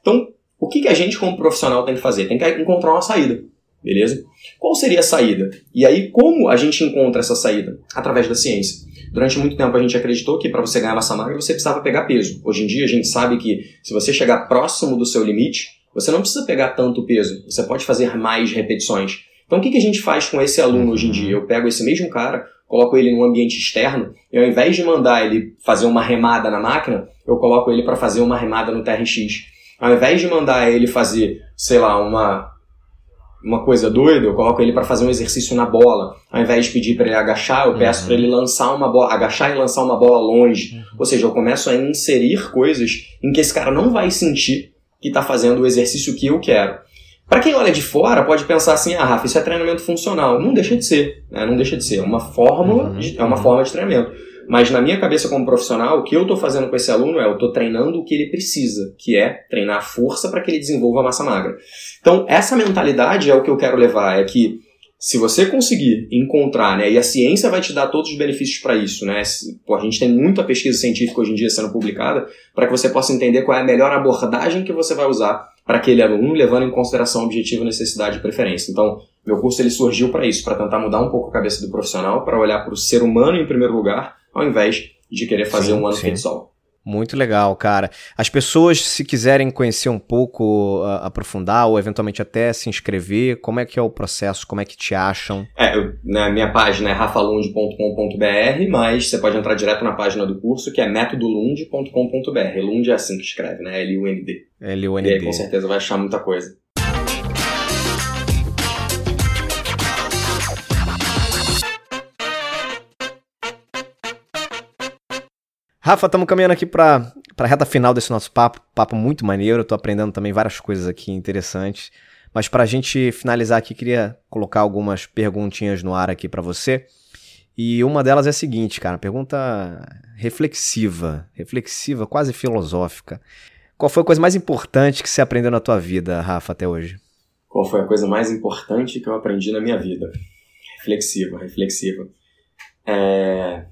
[SPEAKER 1] Então, o que, que a gente, como profissional, tem que fazer? Tem que encontrar uma saída, beleza? Qual seria a saída? E aí, como a gente encontra essa saída? Através da ciência. Durante muito tempo a gente acreditou que para você ganhar massa magra você precisava pegar peso. Hoje em dia a gente sabe que se você chegar próximo do seu limite, você não precisa pegar tanto peso. Você pode fazer mais repetições. Então o que, que a gente faz com esse aluno hoje em dia? Eu pego esse mesmo cara, coloco ele num ambiente externo e ao invés de mandar ele fazer uma remada na máquina, eu coloco ele para fazer uma remada no TRX. Ao invés de mandar ele fazer, sei lá, uma uma coisa doida, eu coloco ele para fazer um exercício na bola. Ao invés de pedir para ele agachar, eu peço uhum. para ele lançar uma bola, agachar e lançar uma bola longe. Uhum. Ou seja, eu começo a inserir coisas em que esse cara não vai sentir que está fazendo o exercício que eu quero. Para quem olha de fora, pode pensar assim: ah, Rafa, isso é treinamento funcional. Não deixa de ser, né? não deixa de ser. É uma fórmula, uhum. de, é uma forma de treinamento. Mas na minha cabeça como profissional, o que eu estou fazendo com esse aluno é eu estou treinando o que ele precisa, que é treinar força para que ele desenvolva a massa magra. Então, essa mentalidade é o que eu quero levar, é que se você conseguir encontrar, né, e a ciência vai te dar todos os benefícios para isso, né? Pô, a gente tem muita pesquisa científica hoje em dia sendo publicada para que você possa entender qual é a melhor abordagem que você vai usar para aquele aluno, levando em consideração objetivo, necessidade e preferência. Então, meu curso ele surgiu para isso, para tentar mudar um pouco a cabeça do profissional, para olhar para o ser humano em primeiro lugar ao invés de querer fazer sim, um ano feito sol.
[SPEAKER 2] Muito legal, cara. As pessoas, se quiserem conhecer um pouco, uh, aprofundar ou eventualmente até se inscrever, como é que é o processo? Como é que te acham?
[SPEAKER 1] É, eu, na minha página é rafalund.com.br, mas você pode entrar direto na página do curso, que é métodolund.com.br. Lund é assim que escreve, né? L-U-N-D.
[SPEAKER 2] L-U-N-D.
[SPEAKER 1] E aí, com certeza vai achar muita coisa.
[SPEAKER 2] Rafa, estamos caminhando aqui para a reta final desse nosso papo. Papo muito maneiro. Estou aprendendo também várias coisas aqui interessantes. Mas para a gente finalizar aqui, queria colocar algumas perguntinhas no ar aqui para você. E uma delas é a seguinte, cara, pergunta reflexiva, reflexiva, quase filosófica. Qual foi a coisa mais importante que você aprendeu na tua vida, Rafa, até hoje?
[SPEAKER 1] Qual foi a coisa mais importante que eu aprendi na minha vida? Reflexiva, reflexiva. É...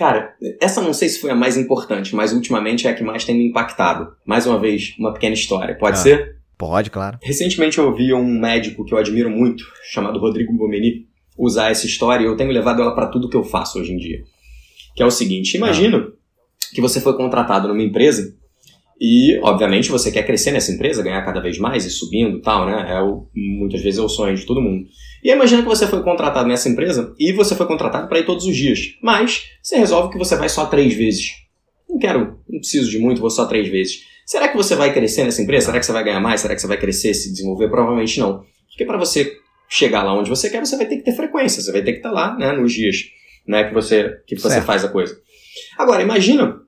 [SPEAKER 1] Cara, essa não sei se foi a mais importante, mas ultimamente é a que mais tem me impactado. Mais uma vez, uma pequena história. Pode ah, ser?
[SPEAKER 2] Pode, claro.
[SPEAKER 1] Recentemente eu ouvi um médico que eu admiro muito, chamado Rodrigo Bomeni, usar essa história e eu tenho levado ela para tudo que eu faço hoje em dia. Que é o seguinte: imagina ah. que você foi contratado numa empresa e, obviamente, você quer crescer nessa empresa, ganhar cada vez mais e subindo e tal, né? É o, muitas vezes é o sonho de todo mundo. E imagina que você foi contratado nessa empresa e você foi contratado para ir todos os dias. Mas você resolve que você vai só três vezes. Não quero, não preciso de muito, vou só três vezes. Será que você vai crescer nessa empresa? Será que você vai ganhar mais? Será que você vai crescer, se desenvolver? Provavelmente não. Porque para você chegar lá onde você quer, você vai ter que ter frequência, você vai ter que estar lá, né, nos dias, né, que você que você faz a coisa. Agora, imagina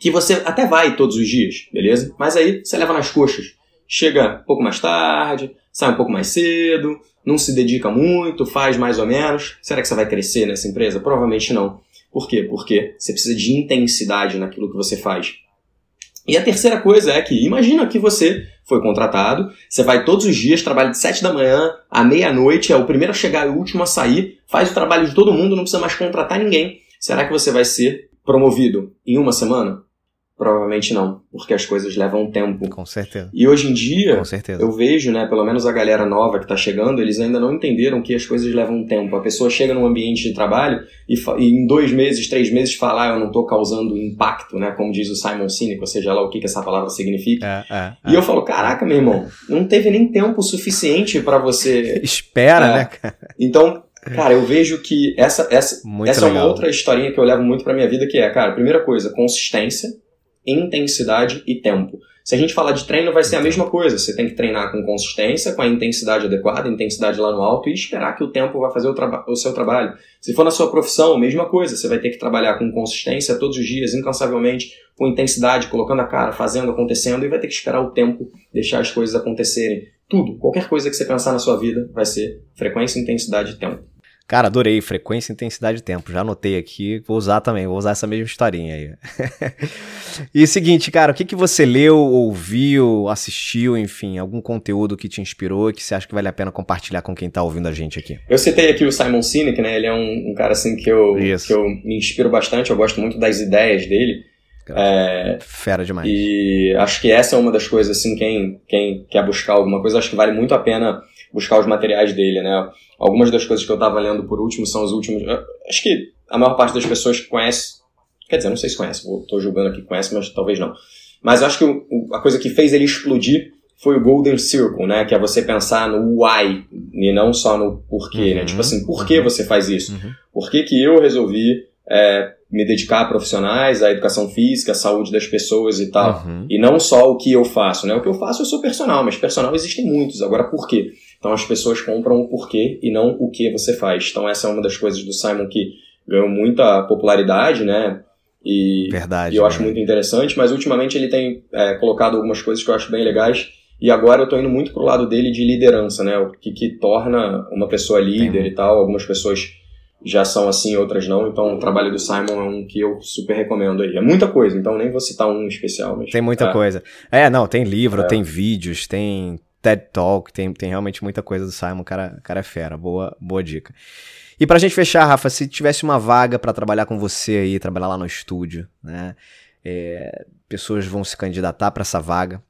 [SPEAKER 1] que você até vai todos os dias, beleza? Mas aí você leva nas coxas. Chega um pouco mais tarde, sai um pouco mais cedo, não se dedica muito, faz mais ou menos. Será que você vai crescer nessa empresa? Provavelmente não. Por quê? Porque você precisa de intensidade naquilo que você faz. E a terceira coisa é que imagina que você foi contratado, você vai todos os dias, trabalha de 7 da manhã à meia-noite, é o primeiro a chegar e o último a sair, faz o trabalho de todo mundo, não precisa mais contratar ninguém. Será que você vai ser promovido em uma semana? Provavelmente não, porque as coisas levam tempo.
[SPEAKER 2] Com certeza.
[SPEAKER 1] E hoje em dia, eu vejo, né, pelo menos a galera nova que está chegando, eles ainda não entenderam que as coisas levam tempo. A pessoa chega num ambiente de trabalho e, e em dois meses, três meses fala, ah, eu não estou causando impacto, né, como diz o Simon Sinek, ou seja lá o que, que essa palavra significa. É, é, e é. eu falo, caraca, meu irmão, não teve nem tempo suficiente para você...
[SPEAKER 2] Espera, é. né, cara?
[SPEAKER 1] Então, Cara, eu vejo que essa, essa, essa é uma outra historinha que eu levo muito pra minha vida, que é, cara, primeira coisa, consistência intensidade e tempo. Se a gente falar de treino, vai ser a mesma coisa. Você tem que treinar com consistência, com a intensidade adequada, intensidade lá no alto e esperar que o tempo vai fazer o, o, seu trabalho. Se for na sua profissão, mesma coisa. Você vai ter que trabalhar com consistência todos os dias, incansavelmente, com intensidade, colocando a cara, fazendo, acontecendo e vai ter que esperar o tempo, deixar as coisas acontecerem. Tudo, qualquer coisa que você pensar na sua vida vai ser frequência, intensidade e tempo.
[SPEAKER 2] Cara, adorei. Frequência, intensidade e tempo. Já anotei aqui. Vou usar também. Vou usar essa mesma historinha aí. e seguinte, cara, o que, que você leu, ouviu, assistiu, enfim, algum conteúdo que te inspirou e que você acha que vale a pena compartilhar com quem tá ouvindo a gente aqui?
[SPEAKER 1] Eu citei aqui o Simon Sinek, né? Ele é um, um cara assim que eu, que eu me inspiro bastante. Eu gosto muito das ideias dele.
[SPEAKER 2] É, Fera demais.
[SPEAKER 1] E acho que essa é uma das coisas, assim, quem, quem quer buscar alguma coisa, acho que vale muito a pena buscar os materiais dele, né? Algumas das coisas que eu estava lendo por último são os últimos. Acho que a maior parte das pessoas que conhece, quer dizer, não sei se conhece, estou julgando aqui conhece, mas talvez não. Mas acho que o, a coisa que fez ele explodir foi o Golden Circle, né? Que é você pensar no why e não só no porquê, né? uhum, né? Tipo assim, por que uhum. você faz isso? Uhum. Por que, que eu resolvi é, me dedicar a profissionais, à educação física, à saúde das pessoas e tal. Uhum. E não só o que eu faço, né? O que eu faço eu sou personal, mas personal existem muitos. Agora, por quê? Então as pessoas compram o porquê e não o que você faz. Então essa é uma das coisas do Simon que ganhou muita popularidade, né? E,
[SPEAKER 2] Verdade,
[SPEAKER 1] e eu acho muito interessante, mas ultimamente ele tem é, colocado algumas coisas que eu acho bem legais. E agora eu estou indo muito pro lado dele de liderança, né? O que, que torna uma pessoa líder e tal. Algumas pessoas já são assim, outras não. Então o trabalho do Simon é um que eu super recomendo aí. É muita coisa, então nem vou citar um especial. Mas,
[SPEAKER 2] tem muita
[SPEAKER 1] é.
[SPEAKER 2] coisa. É, não, tem livro, é. tem vídeos, tem TED Talk, tem, tem realmente muita coisa do Simon, cara, cara é fera, boa, boa dica. E pra gente fechar, Rafa, se tivesse uma vaga para trabalhar com você aí, trabalhar lá no estúdio, né? É, pessoas vão se candidatar para essa vaga.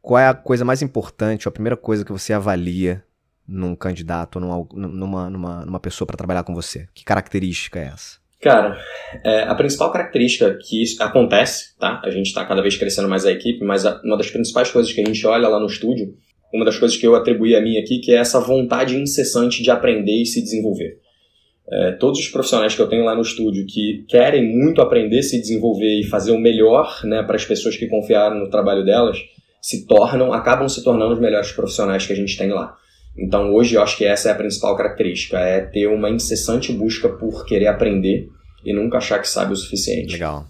[SPEAKER 2] Qual é a coisa mais importante, ou a primeira coisa que você avalia num candidato, numa, numa, numa, numa pessoa para trabalhar com você? Que característica é essa?
[SPEAKER 1] Cara, é, a principal característica que acontece, tá? A gente está cada vez crescendo mais a equipe, mas a, uma das principais coisas que a gente olha lá no estúdio uma das coisas que eu atribuí a mim aqui, que é essa vontade incessante de aprender e se desenvolver. É, todos os profissionais que eu tenho lá no estúdio que querem muito aprender, se desenvolver e fazer o melhor né, para as pessoas que confiaram no trabalho delas, se tornam, acabam se tornando os melhores profissionais que a gente tem lá. Então hoje eu acho que essa é a principal característica, é ter uma incessante busca por querer aprender e nunca achar que sabe o suficiente.
[SPEAKER 2] Legal.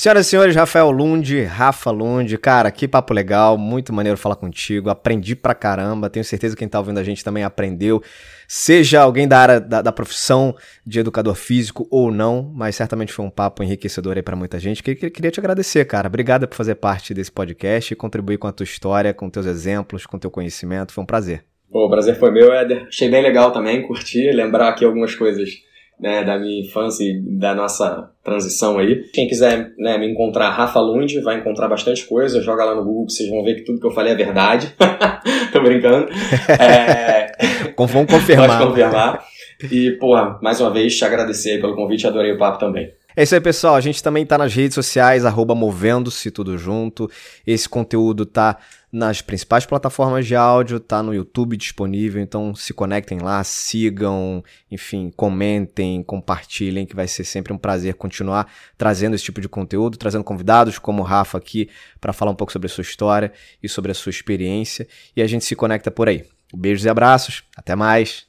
[SPEAKER 2] Senhoras e senhores, Rafael Lund, Rafa Lund, cara, que papo legal, muito maneiro falar contigo, aprendi pra caramba, tenho certeza que quem tá ouvindo a gente também aprendeu, seja alguém da área da, da profissão de educador físico ou não, mas certamente foi um papo enriquecedor aí pra muita gente, que, que queria te agradecer, cara, obrigado por fazer parte desse podcast e contribuir com a tua história, com teus exemplos, com teu conhecimento, foi um prazer.
[SPEAKER 1] Pô, o prazer foi meu, Éder, achei bem legal também, curti, lembrar aqui algumas coisas né, da minha infância e da nossa transição aí. Quem quiser né, me encontrar, Rafa Lund, vai encontrar bastante coisa. Joga lá no Google que vocês vão ver que tudo que eu falei é verdade. Tô brincando. É...
[SPEAKER 2] Vamos confirmar.
[SPEAKER 1] Pode confirmar. E, porra, mais uma vez te agradecer pelo convite, adorei o papo também.
[SPEAKER 2] É isso aí, pessoal. A gente também tá nas redes sociais, movendo-se tudo junto. Esse conteúdo tá nas principais plataformas de áudio, tá no YouTube disponível, então se conectem lá, sigam, enfim, comentem, compartilhem, que vai ser sempre um prazer continuar trazendo esse tipo de conteúdo, trazendo convidados como o Rafa aqui para falar um pouco sobre a sua história e sobre a sua experiência, e a gente se conecta por aí. Beijos e abraços, até mais.